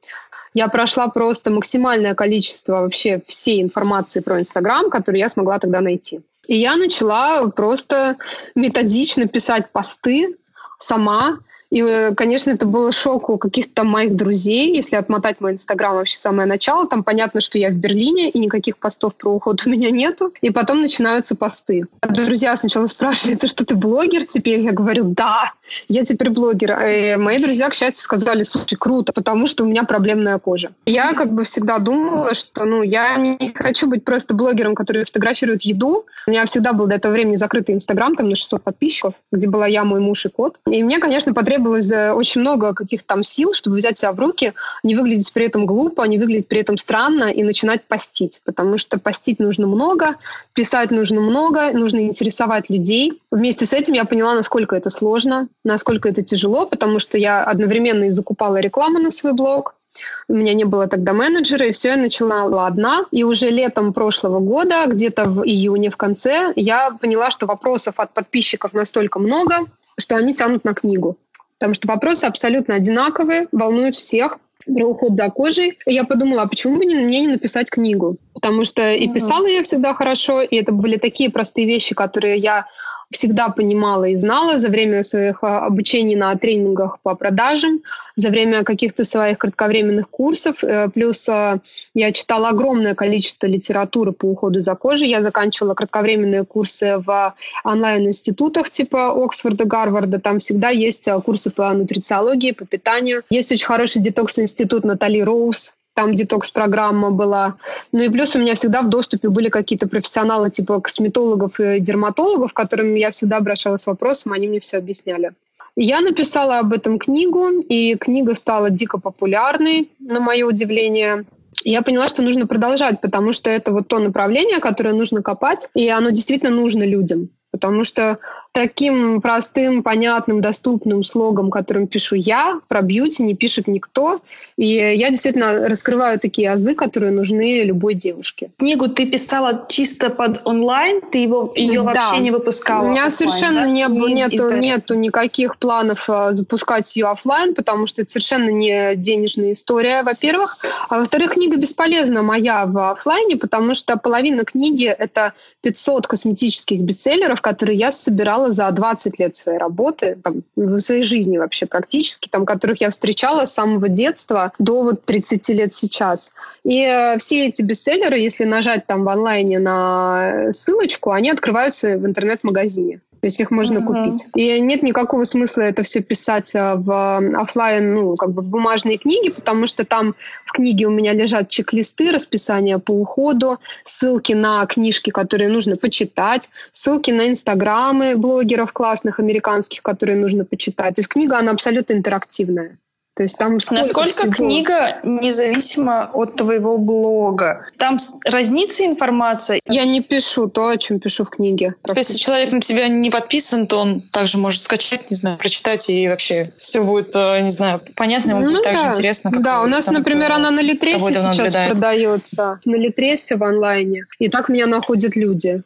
Я прошла просто максимальное количество вообще всей информации про Инстаграм, которую я смогла тогда найти. И я начала просто методично писать посты сама, И, э, конечно, это был шок у каких-то моих друзей. Если отмотать мой инстаграм вообще самое начало, там понятно, что я в Берлине, и никаких постов про уход у меня нету. И потом начинаются посты. Друзья сначала спрашивают, ты что, ты блогер теперь? Я говорю, да, я теперь блогер. И мои друзья, к счастью, сказали, слушай, круто, потому что у меня проблемная кожа. Я как бы всегда думала, что ну, я не хочу быть просто блогером, который фотографирует еду. У меня всегда был до этого времени закрытый инстаграм, там на 600 подписчиков, где была я, мой муж и кот. И мне, конечно, потребовалось э, очень много каких-то там сил, чтобы взять себя в руки, не выглядеть при этом глупо, не выглядеть при этом странно и начинать постить. Потому что постить нужно много, писать нужно много, нужно интересовать людей. Вместе с этим я поняла, насколько это сложно, насколько это тяжело, потому что я одновременно и закупала рекламу на свой блог, у меня не было тогда менеджера, и все, я начала одна. И уже летом прошлого года, где-то в июне, в конце, я поняла, что вопросов от подписчиков настолько много, что они тянут на книгу. Потому что вопросы абсолютно одинаковые, волнуют всех про уход за кожей. И я подумала, а почему бы мне не написать книгу? Потому что и писала я всегда хорошо, и это были такие простые вещи, которые я всегда понимала и знала за время своих а, обучений на тренингах по продажам, за время каких-то своих кратковременных курсов. Э, плюс а, я читала огромное количество литературы по уходу за кожей. Я заканчивала кратковременные курсы в онлайн-институтах типа Оксфорда, Гарварда. Там всегда есть а, курсы по нутрициологии, по питанию. Есть очень хороший детокс-институт Натали Роуз, там детокс-программа была. Ну и плюс у меня всегда в доступе были какие-то профессионалы типа косметологов и дерматологов, к которым я всегда обращалась с вопросом, они мне все объясняли. Я написала об этом книгу, и книга стала дико популярной, на мое удивление. Я поняла, что нужно продолжать, потому что это вот то направление, которое нужно копать, и оно действительно нужно людям. Потому что таким простым, понятным, доступным слогом, которым пишу я, про бьюти не пишет никто. И я действительно раскрываю такие азы, которые нужны любой девушке. Книгу ты писала чисто под онлайн? Ты его, ее да. вообще не выпускала? У меня офлайн, совершенно да? не, не нету, нету никаких планов а, запускать ее офлайн, потому что это совершенно не денежная история, во-первых. А во-вторых, книга бесполезна моя в офлайне, потому что половина книги — это 500 косметических бестселлеров, которые я собирала встречала за 20 лет своей работы, там, в своей жизни вообще практически, там, которых я встречала с самого детства до вот 30 лет сейчас. И э, все эти бестселлеры, если нажать там в онлайне на ссылочку, они открываются в интернет-магазине. То есть их можно uh-huh. купить. И нет никакого смысла это все писать э, в офлайн, ну, как бы в бумажные книги, потому что там в книге у меня лежат чек-листы, расписания по уходу, ссылки на книжки, которые нужно почитать, ссылки на инстаграмы блогеров классных американских, которые нужно почитать. То есть книга, она абсолютно интерактивная. То есть там Насколько всего? книга независима от твоего блога? Там разнится информация? Я не пишу то, о чем пишу в книге. Если человек на тебя не подписан, то он также может скачать, не знаю, прочитать, и вообще все будет, э, не знаю, понятно, ему ну, будет да. так же интересно. Как да, у нас, там, например, она на Литресе сейчас наблюдает. продается. На Литресе в онлайне. И так меня находят люди.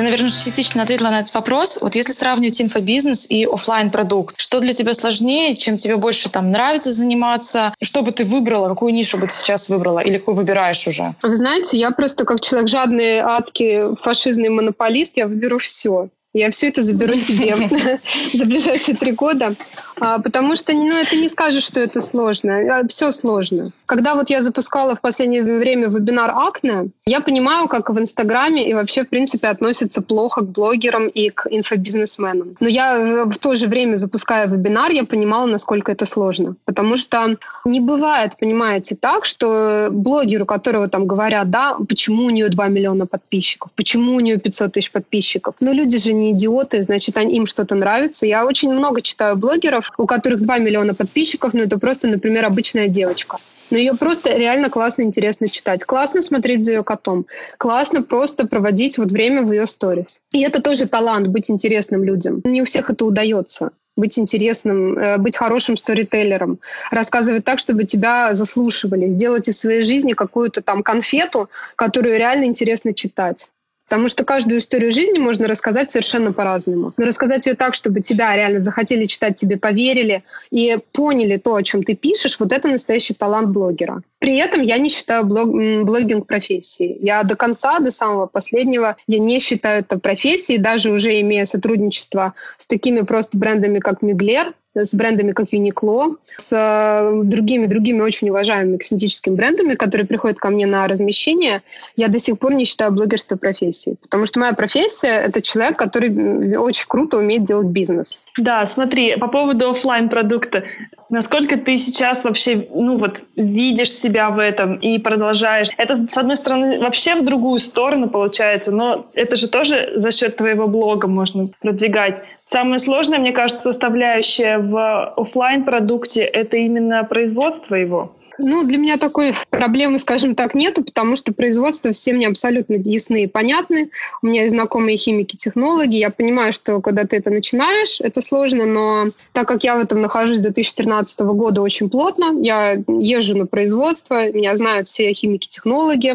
Ты, наверное, частично ответила на этот вопрос. Вот если сравнивать инфобизнес и офлайн продукт, что для тебя сложнее, чем тебе больше там нравится заниматься? Что бы ты выбрала, какую нишу бы ты сейчас выбрала или какую выбираешь уже? Вы знаете, я просто как человек жадный, адский, фашизный монополист, я выберу все. Я все это заберу себе [laughs] за ближайшие три года. А, потому что ну, это не скажешь, что это сложно. А, все сложно. Когда вот я запускала в последнее время вебинар Акне, я понимаю, как в Инстаграме и вообще, в принципе, относятся плохо к блогерам и к инфобизнесменам. Но я в то же время, запуская вебинар, я понимала, насколько это сложно. Потому что не бывает, понимаете, так, что блогеру, которого там говорят, да, почему у нее 2 миллиона подписчиков, почему у нее 500 тысяч подписчиков. Но люди же не идиоты, значит, им что-то нравится. Я очень много читаю блогеров, у которых 2 миллиона подписчиков, но это просто, например, обычная девочка. Но ее просто реально классно, интересно читать. Классно смотреть за ее котом. Классно просто проводить вот время в ее сторис. И это тоже талант, быть интересным людям. Не у всех это удается быть интересным, э, быть хорошим сторителлером, рассказывать так, чтобы тебя заслушивали, сделать из своей жизни какую-то там конфету, которую реально интересно читать. Потому что каждую историю жизни можно рассказать совершенно по-разному. Но рассказать ее так, чтобы тебя реально захотели читать, тебе поверили и поняли то, о чем ты пишешь, вот это настоящий талант блогера. При этом я не считаю блог, блогинг профессией. Я до конца, до самого последнего, я не считаю это профессией, даже уже имея сотрудничество с такими просто брендами, как Миглер, с брендами, как Uniqlo, с э, другими, другими очень уважаемыми косметическими брендами, которые приходят ко мне на размещение, я до сих пор не считаю блогерство профессией. Потому что моя профессия — это человек, который очень круто умеет делать бизнес. Да, смотри, по поводу офлайн продукта Насколько ты сейчас вообще, ну вот, видишь себя в этом и продолжаешь? Это, с одной стороны, вообще в другую сторону получается, но это же тоже за счет твоего блога можно продвигать. Самое сложное, мне кажется, составляющая в офлайн продукте это именно производство его. Ну, для меня такой проблемы, скажем так, нету, потому что производство все мне абсолютно ясны и понятны. У меня есть знакомые химики, технологи. Я понимаю, что когда ты это начинаешь, это сложно, но так как я в этом нахожусь с 2013 года очень плотно, я езжу на производство, меня знают все химики, технологи,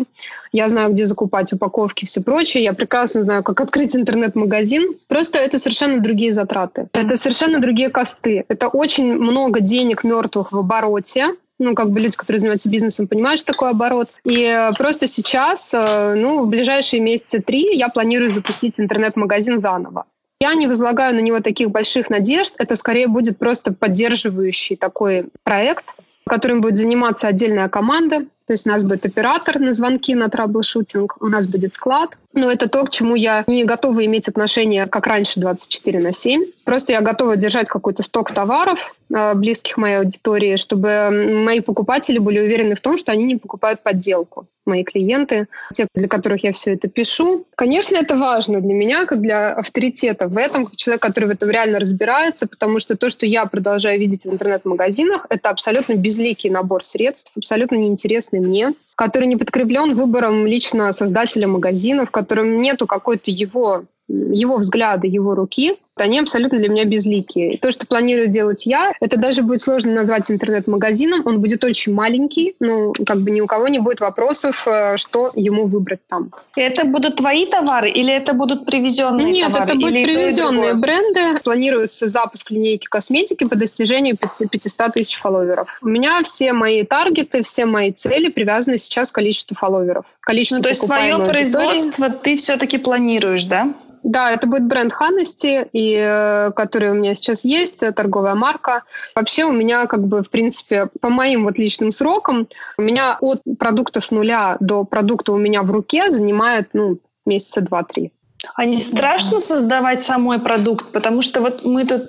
я знаю, где закупать упаковки все прочее, я прекрасно знаю, как открыть интернет-магазин. Просто это совершенно другие затраты. Это совершенно другие косты. Это очень много денег мертвых в обороте, ну, как бы люди, которые занимаются бизнесом, понимают, что такое оборот. И просто сейчас, э, ну, в ближайшие месяцы три я планирую запустить интернет-магазин заново. Я не возлагаю на него таких больших надежд. Это скорее будет просто поддерживающий такой проект, которым будет заниматься отдельная команда. То есть у нас будет оператор на звонки, на troubleshooting, у нас будет склад. Но это то, к чему я не готова иметь отношение, как раньше, 24 на 7. Просто я готова держать какой-то сток товаров, э, близких моей аудитории, чтобы мои покупатели были уверены в том, что они не покупают подделку. Мои клиенты, те, для которых я все это пишу. Конечно, это важно для меня, как для авторитета в этом, как человек, который в этом реально разбирается, потому что то, что я продолжаю видеть в интернет-магазинах, это абсолютно безликий набор средств, абсолютно неинтересный мне, который не подкреплен выбором лично создателя магазина, в котором нету какой-то его его взгляда, его руки, они абсолютно для меня безликие. То, что планирую делать я, это даже будет сложно назвать интернет-магазином. Он будет очень маленький, ну, как бы ни у кого не будет вопросов, э, что ему выбрать там. Это будут твои товары или это будут привезенные Нет, товары? это будут привезенные бренды. Планируется запуск линейки косметики по достижению 500 тысяч фолловеров. У меня все мои таргеты, все мои цели привязаны сейчас к количеству фолловеров. Количество ну, то есть свое производство ты все-таки планируешь, да? Да, это будет бренд Ханности, и э, который у меня сейчас есть, э, торговая марка. Вообще у меня, как бы, в принципе, по моим вот личным срокам, у меня от продукта с нуля до продукта у меня в руке занимает, ну, месяца два-три. А не страшно создавать самой продукт? Потому что вот мы тут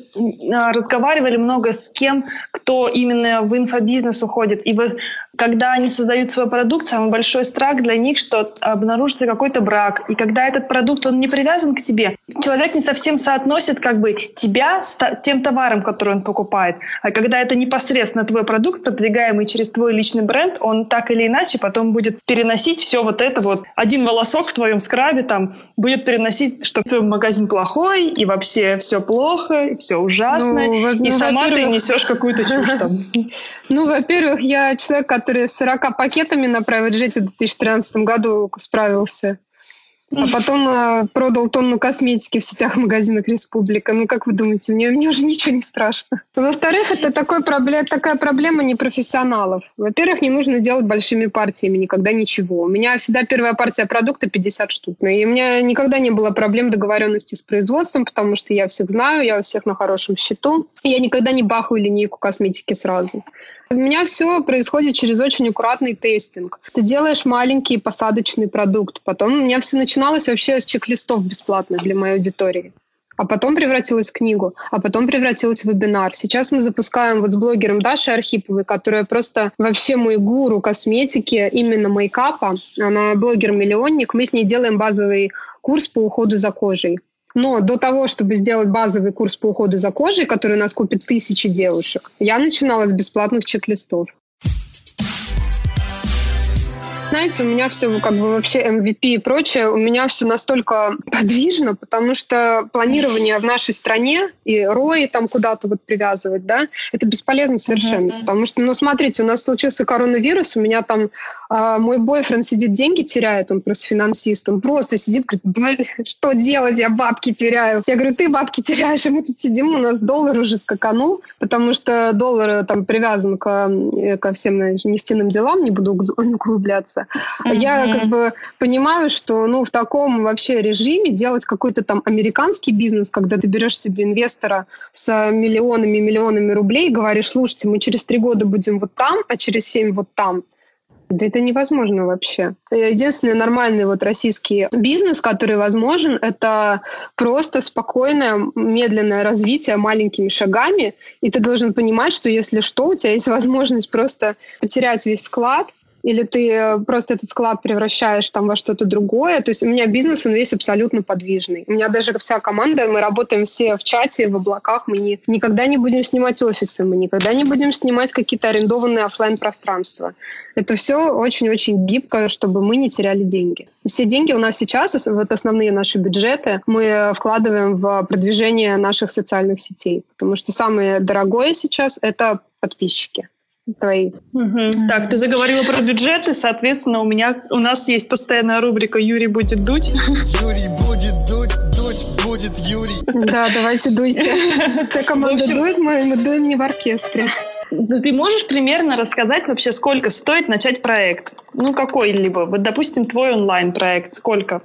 а, разговаривали много с кем, кто именно в инфобизнес уходит. И вот когда они создают свой продукт, самый большой страх для них, что обнаружится какой-то брак. И когда этот продукт, он не привязан к тебе, человек не совсем соотносит как бы тебя с тем товаром, который он покупает. А когда это непосредственно твой продукт, продвигаемый через твой личный бренд, он так или иначе потом будет переносить все вот это вот. Один волосок в твоем скрабе там будет переносить, что твой магазин плохой, и вообще все плохо, и все ужасно, ну, и ну, сама ты несешь какую-то чушь там. [laughs] Ну, во-первых, я человек, который с 40 пакетами на Private Jet в 2013 году справился. А потом э, продал тонну косметики в сетях магазинах Республика. Ну, как вы думаете, мне, мне уже ничего не страшно. Во-вторых, это такой проблем, такая проблема непрофессионалов. Во-первых, не нужно делать большими партиями никогда ничего. У меня всегда первая партия продукта 50 штук. И у меня никогда не было проблем договоренности с производством, потому что я всех знаю, я у всех на хорошем счету. И я никогда не бахаю линейку косметики сразу. У меня все происходит через очень аккуратный тестинг. Ты делаешь маленький посадочный продукт. Потом у меня все начиналось вообще с чек-листов бесплатных для моей аудитории а потом превратилась в книгу, а потом превратилась в вебинар. Сейчас мы запускаем вот с блогером Дашей Архиповой, которая просто вообще мой гуру косметики, именно мейкапа. Она блогер-миллионник. Мы с ней делаем базовый курс по уходу за кожей. Но до того, чтобы сделать базовый курс по уходу за кожей, который у нас купит тысячи девушек, я начинала с бесплатных чек-листов. Знаете, у меня все как бы вообще MVP и прочее, у меня все настолько подвижно, потому что планирование в нашей стране и рои там куда-то вот привязывать, да, это бесполезно совершенно. Uh-huh. Потому что, ну, смотрите, у нас случился коронавирус, у меня там А мой бойфренд сидит, деньги теряет, он просто финансист, он просто сидит, говорит, что делать, я бабки теряю. Я говорю, ты бабки теряешь, и мы тут сидим, у нас доллар уже скаканул, потому что доллар там привязан к, э, ко всем нефтяным делам, не буду [laughs] углубляться. Mm-hmm. Я как бы понимаю, что ну, в таком вообще режиме делать какой-то там американский бизнес, когда ты берешь себе инвестора с миллионами миллионами рублей и говоришь, слушайте, мы через три года будем вот там, а через семь вот там. Да это невозможно вообще. Единственный нормальный вот российский бизнес, который возможен, это просто спокойное, медленное развитие маленькими шагами. И ты должен понимать, что если что, у тебя есть возможность просто потерять весь склад, или ты э, просто этот склад превращаешь там во что-то другое. То есть у меня бизнес, он весь абсолютно подвижный. У меня даже вся команда, мы работаем все в чате, в облаках, мы не, никогда не будем снимать офисы, мы никогда не будем снимать какие-то арендованные офлайн пространства. Это все очень-очень гибко, чтобы мы не теряли деньги. Все деньги у нас сейчас, вот основные наши бюджеты, мы вкладываем в продвижение наших социальных сетей, потому что самое дорогое сейчас — это подписчики твои. Угу. Так, ты заговорила про бюджеты, соответственно, у меня у нас есть постоянная рубрика «Юрий будет дуть». Юрий будет дуть, дуть будет Юрий. Да, давайте дуйте. Вся команда общем... дует, мы, мы дуем не в оркестре. Ты можешь примерно рассказать вообще, сколько стоит начать проект? Ну, какой-либо. Вот, допустим, твой онлайн-проект. Сколько?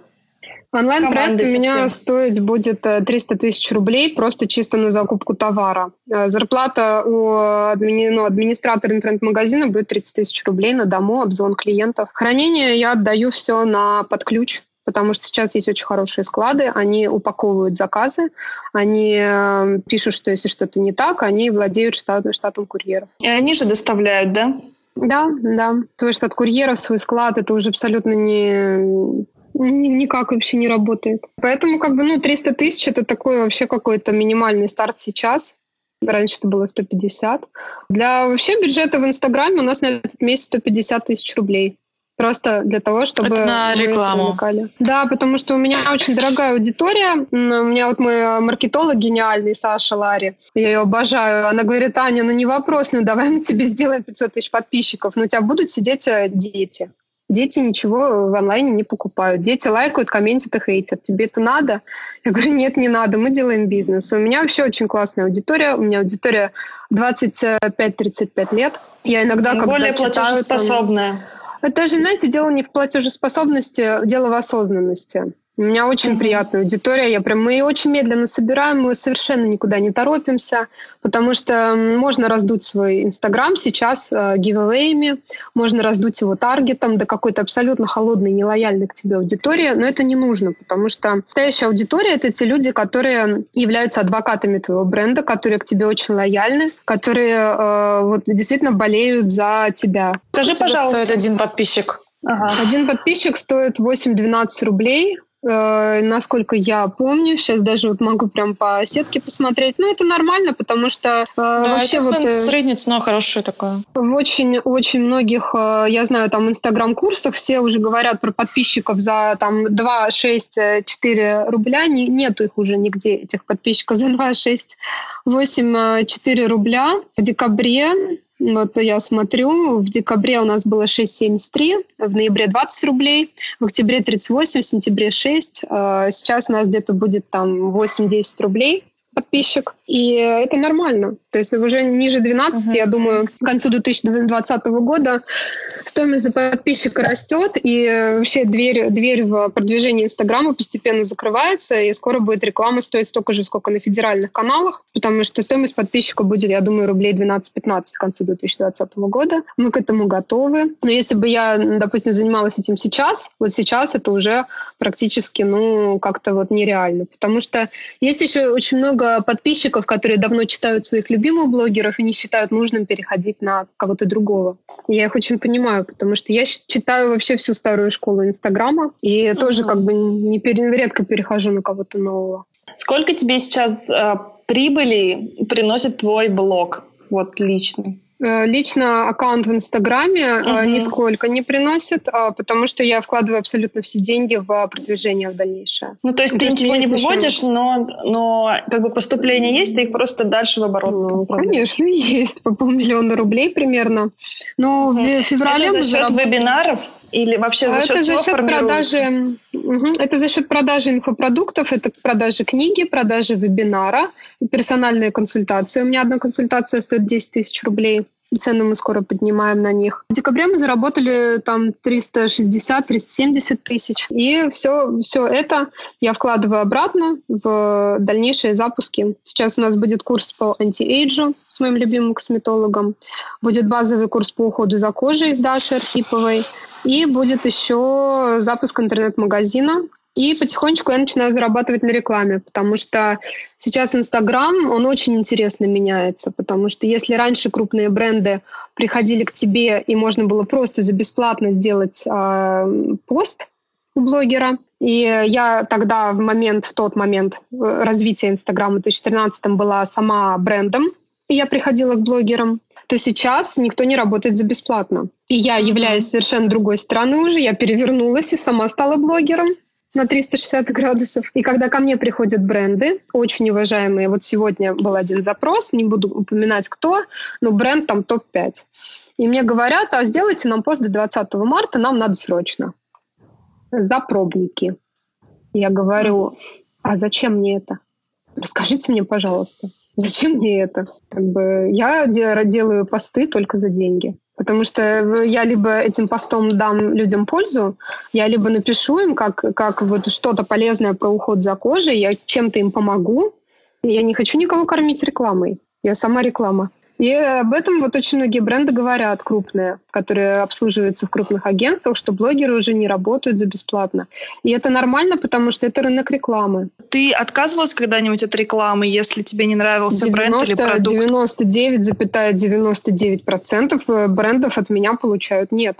Онлайн-проект у меня стоить будет 300 э, тысяч рублей просто чисто на закупку товара. Э, зарплата у админи... ну, администратора интернет-магазина будет 30 тысяч рублей на дому, обзвон клиентов. Хранение я отдаю все на под ключ потому что сейчас есть очень хорошие склады, они упаковывают заказы, они э, пишут, что если что-то не так, они владеют штат, штатом курьеров. И они же доставляют, да? Да, да. Твой штат курьеров, свой склад, это уже абсолютно не никак вообще не работает. Поэтому как бы, ну, 300 тысяч это такой вообще какой-то минимальный старт сейчас. Раньше это было 150. Для вообще бюджета в Инстаграме у нас на этот месяц 150 тысяч рублей. Просто для того, чтобы... Это на рекламу. Привлекали. Да, потому что у меня очень дорогая аудитория. У меня вот мой маркетолог гениальный, Саша Лари. Я ее обожаю. Она говорит, Аня, ну не вопрос, ну давай мы тебе сделаем 500 тысяч подписчиков. Но у тебя будут сидеть э, дети. Дети ничего в онлайне не покупают. Дети лайкают, комментят и хейтят. Тебе это надо? Я говорю, нет, не надо, мы делаем бизнес. У меня вообще очень классная аудитория. У меня аудитория 25-35 лет. Я иногда, когда Более читаю... платежеспособная. Там, это же, знаете, дело не в платежеспособности, дело в осознанности. У меня очень mm-hmm. приятная аудитория. Я прям, мы ее очень медленно собираем, мы совершенно никуда не торопимся, потому что можно раздуть свой Инстаграм сейчас э, гивэвэями, можно раздуть его таргетом до какой-то абсолютно холодной, нелояльной к тебе аудитории, но это не нужно, потому что настоящая аудитория — это те люди, которые являются адвокатами твоего бренда, которые к тебе очень лояльны, которые э, вот действительно болеют за тебя. Скажи, пожалуйста, стоит один подписчик? Ага. Один подписчик стоит 8-12 рублей. Э, насколько я помню, сейчас даже вот могу прям по сетке посмотреть. Ну, это нормально, потому что э, да, вообще это вот... Э, средняя цена хорошая такая. В очень-очень многих, э, я знаю, там инстаграм-курсах все уже говорят про подписчиков за там 2, 6, 4 рубля. Не, нету их уже нигде, этих подписчиков за 2, 6, 8, 4 рубля. В декабре вот я смотрю, в декабре у нас было 6,73, в ноябре 20 рублей, в октябре 38, в сентябре 6. А сейчас у нас где-то будет там 8-10 рублей подписчик. И это нормально. То есть уже ниже 12, uh-huh. я думаю, к концу 2020 года стоимость за подписчика растет, и вообще дверь, дверь в продвижение Инстаграма постепенно закрывается, и скоро будет реклама стоить столько же, сколько на федеральных каналах, потому что стоимость подписчика будет, я думаю, рублей 12-15 к концу 2020 года. Мы к этому готовы. Но если бы я, допустим, занималась этим сейчас, вот сейчас это уже практически, ну, как-то вот нереально, потому что есть еще очень много подписчиков, которые давно читают своих любимых любимых блогеров и не считают нужным переходить на кого-то другого. Я их очень понимаю, потому что я читаю вообще всю старую школу Инстаграма и uh-huh. тоже как бы не пере, редко перехожу на кого-то нового. Сколько тебе сейчас э, прибыли приносит твой блог, вот личный? Э, лично аккаунт в Инстаграме угу. нисколько не приносит, а, потому что я вкладываю абсолютно все деньги в продвижение в дальнейшее. Ну, то есть ты ничего не выводишь, но, но как бы поступления есть, ты их просто дальше в оборот ну, Конечно, [laughs] есть. По полмиллиона рублей примерно. Но угу. в феврале... Это за счет зараб... вебинаров? Или вообще за счет это за счет продажи, угу, Это за счет продажи инфопродуктов, это продажи книги, продажи вебинара, персональные консультации. У меня одна консультация стоит 10 тысяч рублей. Цены мы скоро поднимаем на них. В декабре мы заработали там 360-370 тысяч. И все, все это я вкладываю обратно в дальнейшие запуски. Сейчас у нас будет курс по антиэйджу моим любимым косметологом. Будет базовый курс по уходу за кожей с Дашей Архиповой. И будет еще запуск интернет-магазина, и потихонечку я начинаю зарабатывать на рекламе, потому что сейчас Инстаграм, он очень интересно меняется, потому что если раньше крупные бренды приходили к тебе и можно было просто за бесплатно сделать э, пост у блогера, и я тогда в момент, в тот момент э, развития Инстаграма в 2013 была сама брендом, и я приходила к блогерам, то сейчас никто не работает за бесплатно. И я, являюсь совершенно другой стороны уже, я перевернулась и сама стала блогером на 360 градусов. И когда ко мне приходят бренды, очень уважаемые, вот сегодня был один запрос, не буду упоминать кто, но бренд там топ-5. И мне говорят, а сделайте нам пост до 20 марта, нам надо срочно. За пробники. Я говорю, а зачем мне это? Расскажите мне, пожалуйста, зачем мне это? Как бы я делаю посты только за деньги. Потому что я либо этим постом дам людям пользу, я либо напишу им как, как вот что-то полезное про уход за кожей, я чем-то им помогу. Я не хочу никого кормить рекламой. Я сама реклама. И об этом вот очень многие бренды говорят, крупные, которые обслуживаются в крупных агентствах, что блогеры уже не работают за бесплатно. И это нормально, потому что это рынок рекламы. Ты отказывалась когда-нибудь от рекламы, если тебе не нравился 90, бренд или продукт? 99,99% ,99 брендов от меня получают нет.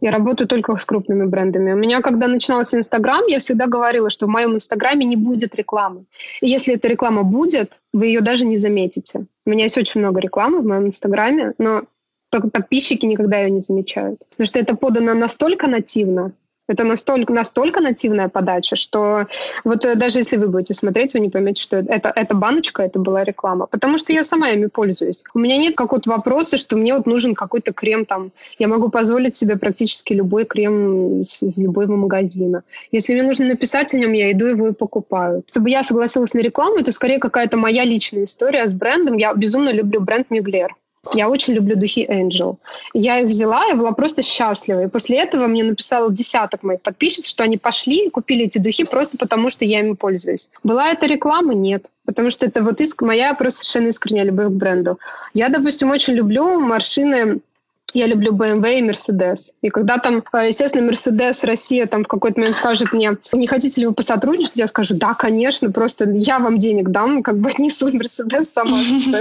Я работаю только с крупными брендами. У меня, когда начинался Инстаграм, я всегда говорила, что в моем Инстаграме не будет рекламы. И если эта реклама будет, вы ее даже не заметите. У меня есть очень много рекламы в моем Инстаграме, но подписчики никогда ее не замечают. Потому что это подано настолько нативно, это настолько, настолько нативная подача, что вот э, даже если вы будете смотреть, вы не поймете, что это, это баночка, это была реклама. Потому что я сама ими пользуюсь. У меня нет какого-то вопроса, что мне вот нужен какой-то крем там. Я могу позволить себе практически любой крем из, из любого магазина. Если мне нужно написать о нем, я иду его и покупаю. Чтобы я согласилась на рекламу, это скорее какая-то моя личная история с брендом. Я безумно люблю бренд Мюглер. Я очень люблю духи Angel. Я их взяла, я была просто счастлива. И после этого мне написал десяток моих подписчиц, что они пошли и купили эти духи просто потому, что я ими пользуюсь. Была это реклама? Нет. Потому что это вот иск... моя просто совершенно искренняя любовь к бренду. Я, допустим, очень люблю машины я люблю BMW и Mercedes. И когда там, э, естественно, Mercedes Россия там в какой-то момент скажет мне, не хотите ли вы посотрудничать, я скажу, да, конечно, просто я вам денег дам, как бы [laughs] отнесу Mercedes сама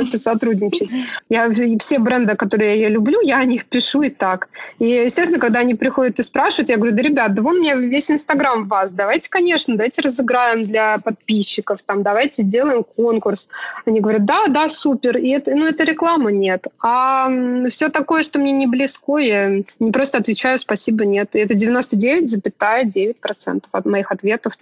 [laughs] посотрудничать. Я все бренды, которые я люблю, я о них пишу и так. И, естественно, когда они приходят и спрашивают, я говорю, да, ребят, да вон у меня весь Инстаграм вас, давайте, конечно, давайте разыграем для подписчиков, там, давайте сделаем конкурс. Они говорят, да, да, супер. И это, ну, это реклама нет. А все такое, что мне не близко, я не просто отвечаю спасибо, нет. И это 99,9% от моих ответов.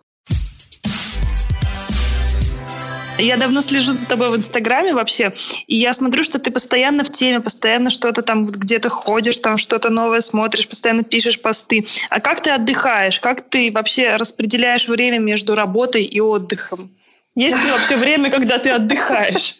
Я давно слежу за тобой в Инстаграме вообще, и я смотрю, что ты постоянно в теме, постоянно что-то там вот где-то ходишь, там что-то новое смотришь, постоянно пишешь посты. А как ты отдыхаешь? Как ты вообще распределяешь время между работой и отдыхом? Есть ли вообще время, когда ты отдыхаешь?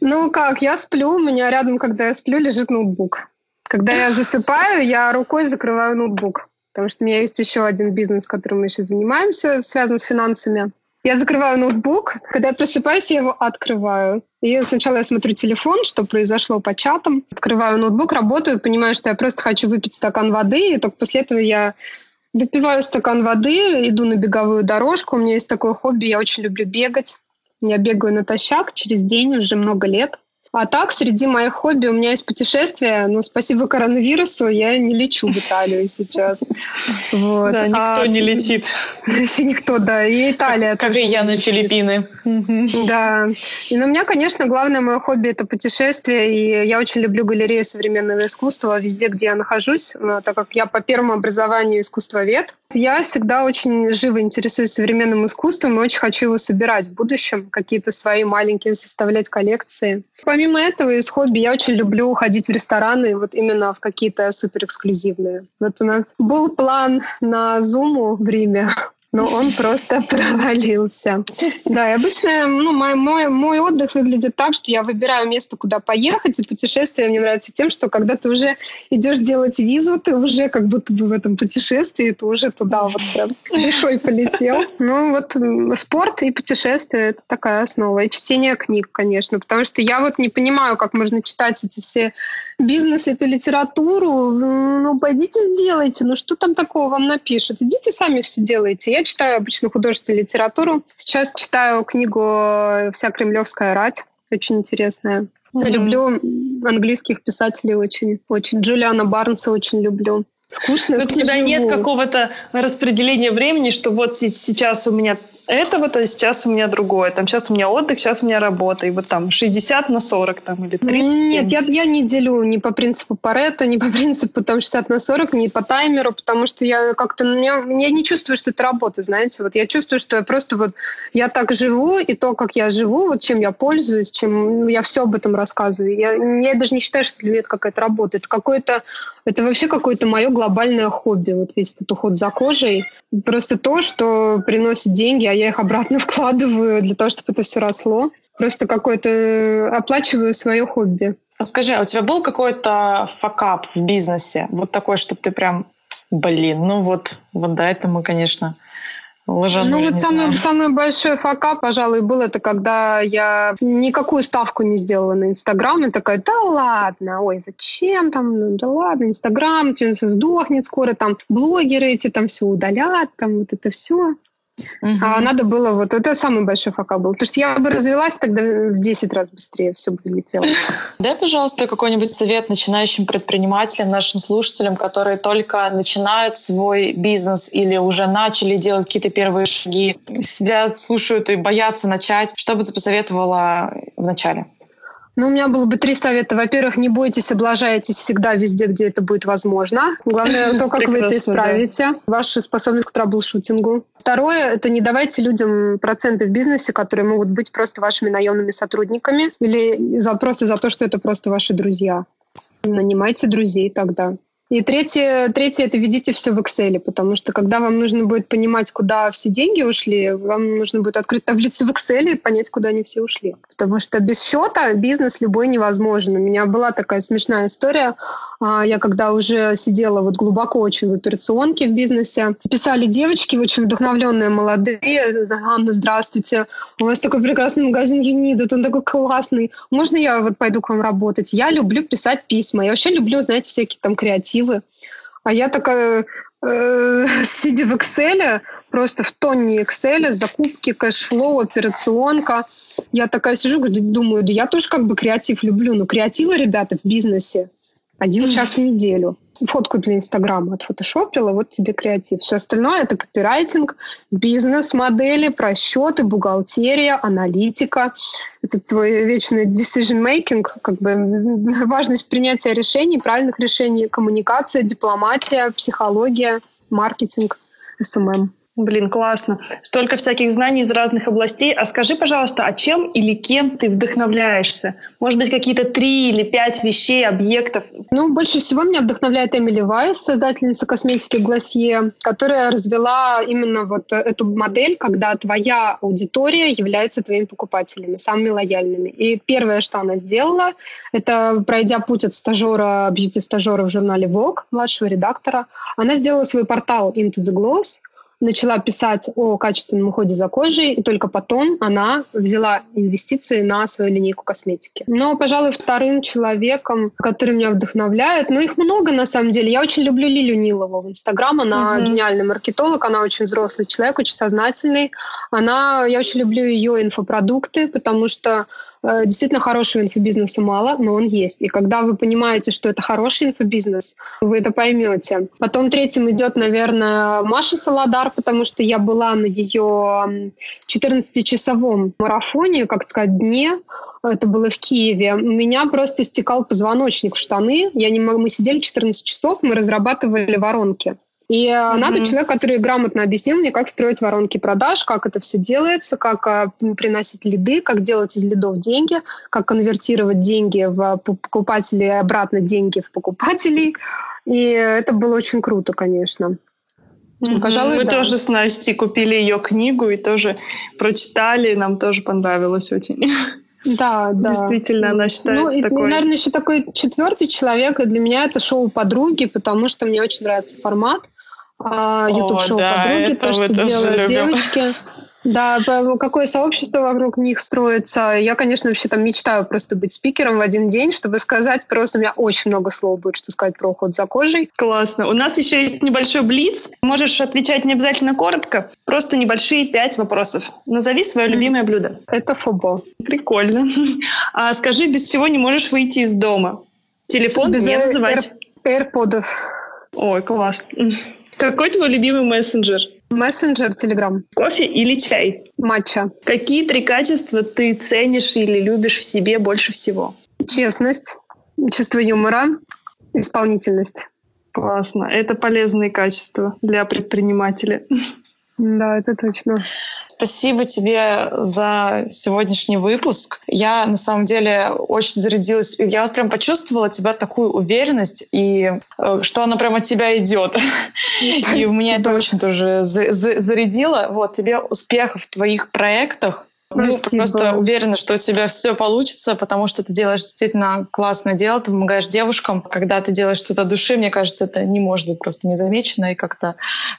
Ну как, я сплю, у меня рядом, когда я сплю, лежит ноутбук. Когда я засыпаю, я рукой закрываю ноутбук. Потому что у меня есть еще один бизнес, которым мы еще занимаемся, связан с финансами. Я закрываю ноутбук, когда я просыпаюсь, я его открываю. И сначала я смотрю телефон, что произошло по чатам. Открываю ноутбук, работаю, понимаю, что я просто хочу выпить стакан воды, и только после этого я Выпиваю стакан воды, иду на беговую дорожку. У меня есть такое хобби, я очень люблю бегать. Я бегаю натощак через день уже много лет. А так, среди моих хобби у меня есть путешествия, но спасибо коронавирусу я не лечу в Италию сейчас. [laughs] Вот. Да, никто а, не летит. [laughs] Никто, да. И Италия. Как, как и я на Филиппины. Да. И ну, у меня, конечно, главное мое хобби – это путешествия. И я очень люблю галереи современного искусства везде, где я нахожусь, э, так как я по первому образованию искусствовед. Я всегда очень живо интересуюсь современным искусством и очень хочу его собирать в будущем, какие-то свои маленькие составлять коллекции. Помимо этого, из хобби я очень люблю ходить в рестораны, вот именно в какие-то суперэксклюзивные. Вот у нас был план на Зуму в Риме но он [laughs] просто провалился. Да, и обычно ну, мой, мой, мой отдых выглядит так, что я выбираю место, куда поехать, и путешествие мне нравится тем, что когда ты уже идешь делать визу, ты уже как будто бы в этом путешествии, ты уже туда вот прям [laughs] душой полетел. Ну вот спорт и путешествие — это такая основа. И чтение книг, конечно, потому что я вот не понимаю, как можно читать эти все бизнес, эту литературу, ну, пойдите сделайте, ну, что там такого вам напишут? Идите сами все делайте. Я читаю обычно художественную литературу. Сейчас читаю книгу «Вся кремлевская рать», очень интересная. Mm-hmm. Люблю английских писателей очень, очень. Джулиана Барнса очень люблю скучно. У тебя живу. нет какого-то распределения времени, что вот сейчас у меня это вот, а сейчас у меня другое. Там сейчас у меня отдых, сейчас у меня работа. И вот там 60 на 40 там, или 30. Нет, я, я не делю ни по принципу Паретта, ни по [laughs] принципу там 60 на 40, ни по таймеру, потому что я как-то... Я, я не чувствую, что это работа, знаете. Вот я чувствую, что я просто вот... Я так живу, и то, как я живу, вот чем я пользуюсь, чем я все об этом рассказываю. Я, я даже не считаю, что для меня это какая-то работа. Это какое-то это вообще какое-то мое глобальное хобби, вот весь этот уход за кожей. Просто то, что приносит деньги, а я их обратно [laughs] вкладываю для того, чтобы это все росло. Просто какое-то э, оплачиваю свое хобби. А скажи, а у тебя был какой-то факап в бизнесе? Вот такой, чтобы ты прям, блин, ну вот, вот до этого мы, конечно, Ну вот самый, самый большой факап, пожалуй, был это, когда я никакую ставку не сделала на Инстаграм. И такая, да ладно, ой, зачем там, ну, да ладно, Инстаграм, все сдохнет скоро, там блогеры эти там все удалят, там вот это все. Угу. А надо было вот... Это самый большой факап был. Потому что я бы развелась тогда в 10 раз быстрее, все бы взлетело. Дай, пожалуйста, какой-нибудь совет начинающим предпринимателям, нашим слушателям, которые только начинают свой бизнес или уже начали делать какие-то первые шаги, сидят, слушают и боятся начать. Что бы ты посоветовала в начале? Ну, у меня было бы три совета. Во-первых, не бойтесь, облажайтесь всегда везде, где это будет возможно. Главное то, как вы это исправите. Ваша способность к трабл-шутингу. Второе – это не давайте людям проценты в бизнесе, которые могут быть просто вашими наемными сотрудниками или за, просто за то, что это просто ваши друзья. Нанимайте друзей тогда. И третье, третье это ведите все в Excel, потому что когда вам нужно будет понимать, куда все деньги ушли, вам нужно будет открыть таблицу в Excel и понять, куда они все ушли. Потому что без счета бизнес любой невозможен. У меня была такая смешная история. А, я когда уже сидела вот глубоко очень в операционке в бизнесе, писали девочки очень вдохновленные, молодые. Анна, здравствуйте. У вас такой прекрасный магазин Юнидут, он такой классный. Можно я вот пойду к вам работать? Я люблю писать письма. Я вообще люблю, знаете, всякие там креативы. А я такая, э, [laughs] сидя в Excel, просто в тонне Excel, закупки, cash flow, операционка. Я такая сижу, думаю, да я тоже как бы креатив люблю, но креативы, ребята, в бизнесе один час в неделю. Фотку для Инстаграма отфотошопила, вот тебе креатив. Все остальное — это копирайтинг, бизнес-модели, просчеты, бухгалтерия, аналитика. Это твой вечный decision-making, как бы важность принятия решений, правильных решений, коммуникация, дипломатия, психология, маркетинг, SMM. Блин, классно. Столько всяких знаний из разных областей. А скажи, пожалуйста, а чем или кем ты вдохновляешься? Может быть, какие-то три или пять вещей, объектов? Ну, больше всего меня вдохновляет Эмили Вайс, создательница косметики Glossier, которая развела именно вот эту модель, когда твоя аудитория является твоими покупателями, самыми лояльными. И первое, что она сделала, это пройдя путь от стажера, бьюти-стажера в журнале Vogue, младшего редактора, она сделала свой портал Into the Gloss, начала писать о качественном уходе за кожей, и только потом она взяла инвестиции на свою линейку косметики. Но, пожалуй, вторым человеком, который меня вдохновляет, ну, их много на самом деле. Я очень люблю Лилю Нилову в Инстаграм. Она угу. гениальный маркетолог, она очень взрослый человек, очень сознательный. Она, я очень люблю ее инфопродукты, потому что действительно, хорошего инфобизнеса мало, но он есть. И когда вы понимаете, что это хороший инфобизнес, вы это поймете. Потом третьим идет, наверное, Маша Солодар, потому что я была на ее 14-часовом марафоне, как сказать, дне, это было в Киеве, у меня просто стекал позвоночник в штаны. Я не мог, мы сидели 14 часов, мы разрабатывали воронки. И mm-hmm. надо человек, который грамотно объяснил мне, как строить воронки продаж, как это все делается, как а, приносить лиды, как делать из лидов деньги, как конвертировать деньги в покупателей, обратно деньги в покупателей. И это было очень круто, конечно. Mm-hmm. Пожалуй, Мы да. тоже с Настей купили ее книгу и тоже прочитали, нам тоже понравилось очень. Да, да. Действительно, она считается ну, такой... И, наверное, еще такой четвертый человек, и для меня это шоу «Подруги», потому что мне очень нравится формат. YouTube-шоу а, да, «Подруги», то, что делают девочки. Да, какое сообщество вокруг них строится. Я, конечно, вообще там мечтаю просто быть спикером в один день, чтобы сказать просто, у меня очень много слов будет, что сказать про уход за кожей. Классно. У нас еще есть небольшой блиц. Можешь отвечать не обязательно коротко, просто небольшие пять вопросов. Назови свое любимое блюдо. Это фобо. Прикольно. [laughs] А скажи, без чего не можешь выйти из дома? Телефон без не называть. AirPod'ов. Ой, класс. Какой твой любимый мессенджер? Мессенджер, Телеграм. Кофе или чай? Матча. Какие три качества ты ценишь или любишь в себе больше всего? Честность, чувство юмора, исполнительность. Классно. Это полезные качества для предпринимателя. Да, это точно. Спасибо тебе за сегодняшний выпуск. Я на самом деле очень зарядилась. Я вот прям почувствовала тебя такую уверенность, и э, что она прямо от тебя идет. И у меня это очень тоже зарядило. Вот, тебе успехов в твоих проектах. Ну, просто уверена, что у тебя все получится, потому что ты делаешь действительно классное дело, ты помогаешь девушкам. Когда ты делаешь что-то души, мне кажется, это не может быть просто незамечено и как-то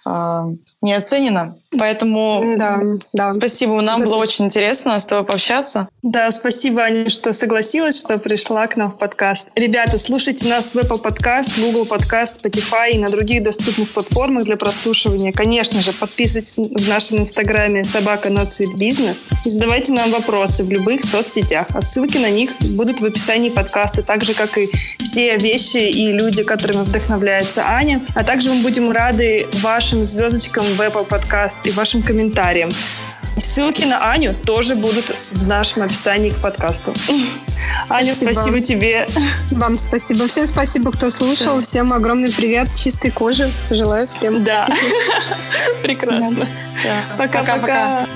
э, не оценено. Поэтому да, да. спасибо, нам было очень интересно с тобой пообщаться. Да, спасибо, Аня, что согласилась, что пришла к нам в подкаст. Ребята, слушайте нас в Apple Podcast, Google Podcast, Spotify и на других доступных платформах для прослушивания. Конечно же, подписывайтесь в нашем инстаграме собака Not Sweet Business задавайте нам вопросы в любых соцсетях, а ссылки на них будут в описании подкаста, так же, как и все вещи и люди, которыми вдохновляется Аня. А также мы будем рады вашим звездочкам в Apple Podcast и вашим комментариям. Ссылки на Аню тоже будут в нашем описании к подкасту. [laughs] Аня, спасибо, спасибо тебе. Вам спасибо. Всем спасибо, кто слушал. Все. Всем огромный привет, чистой кожи. Желаю всем. Да. [laughs] Прекрасно. Пока-пока.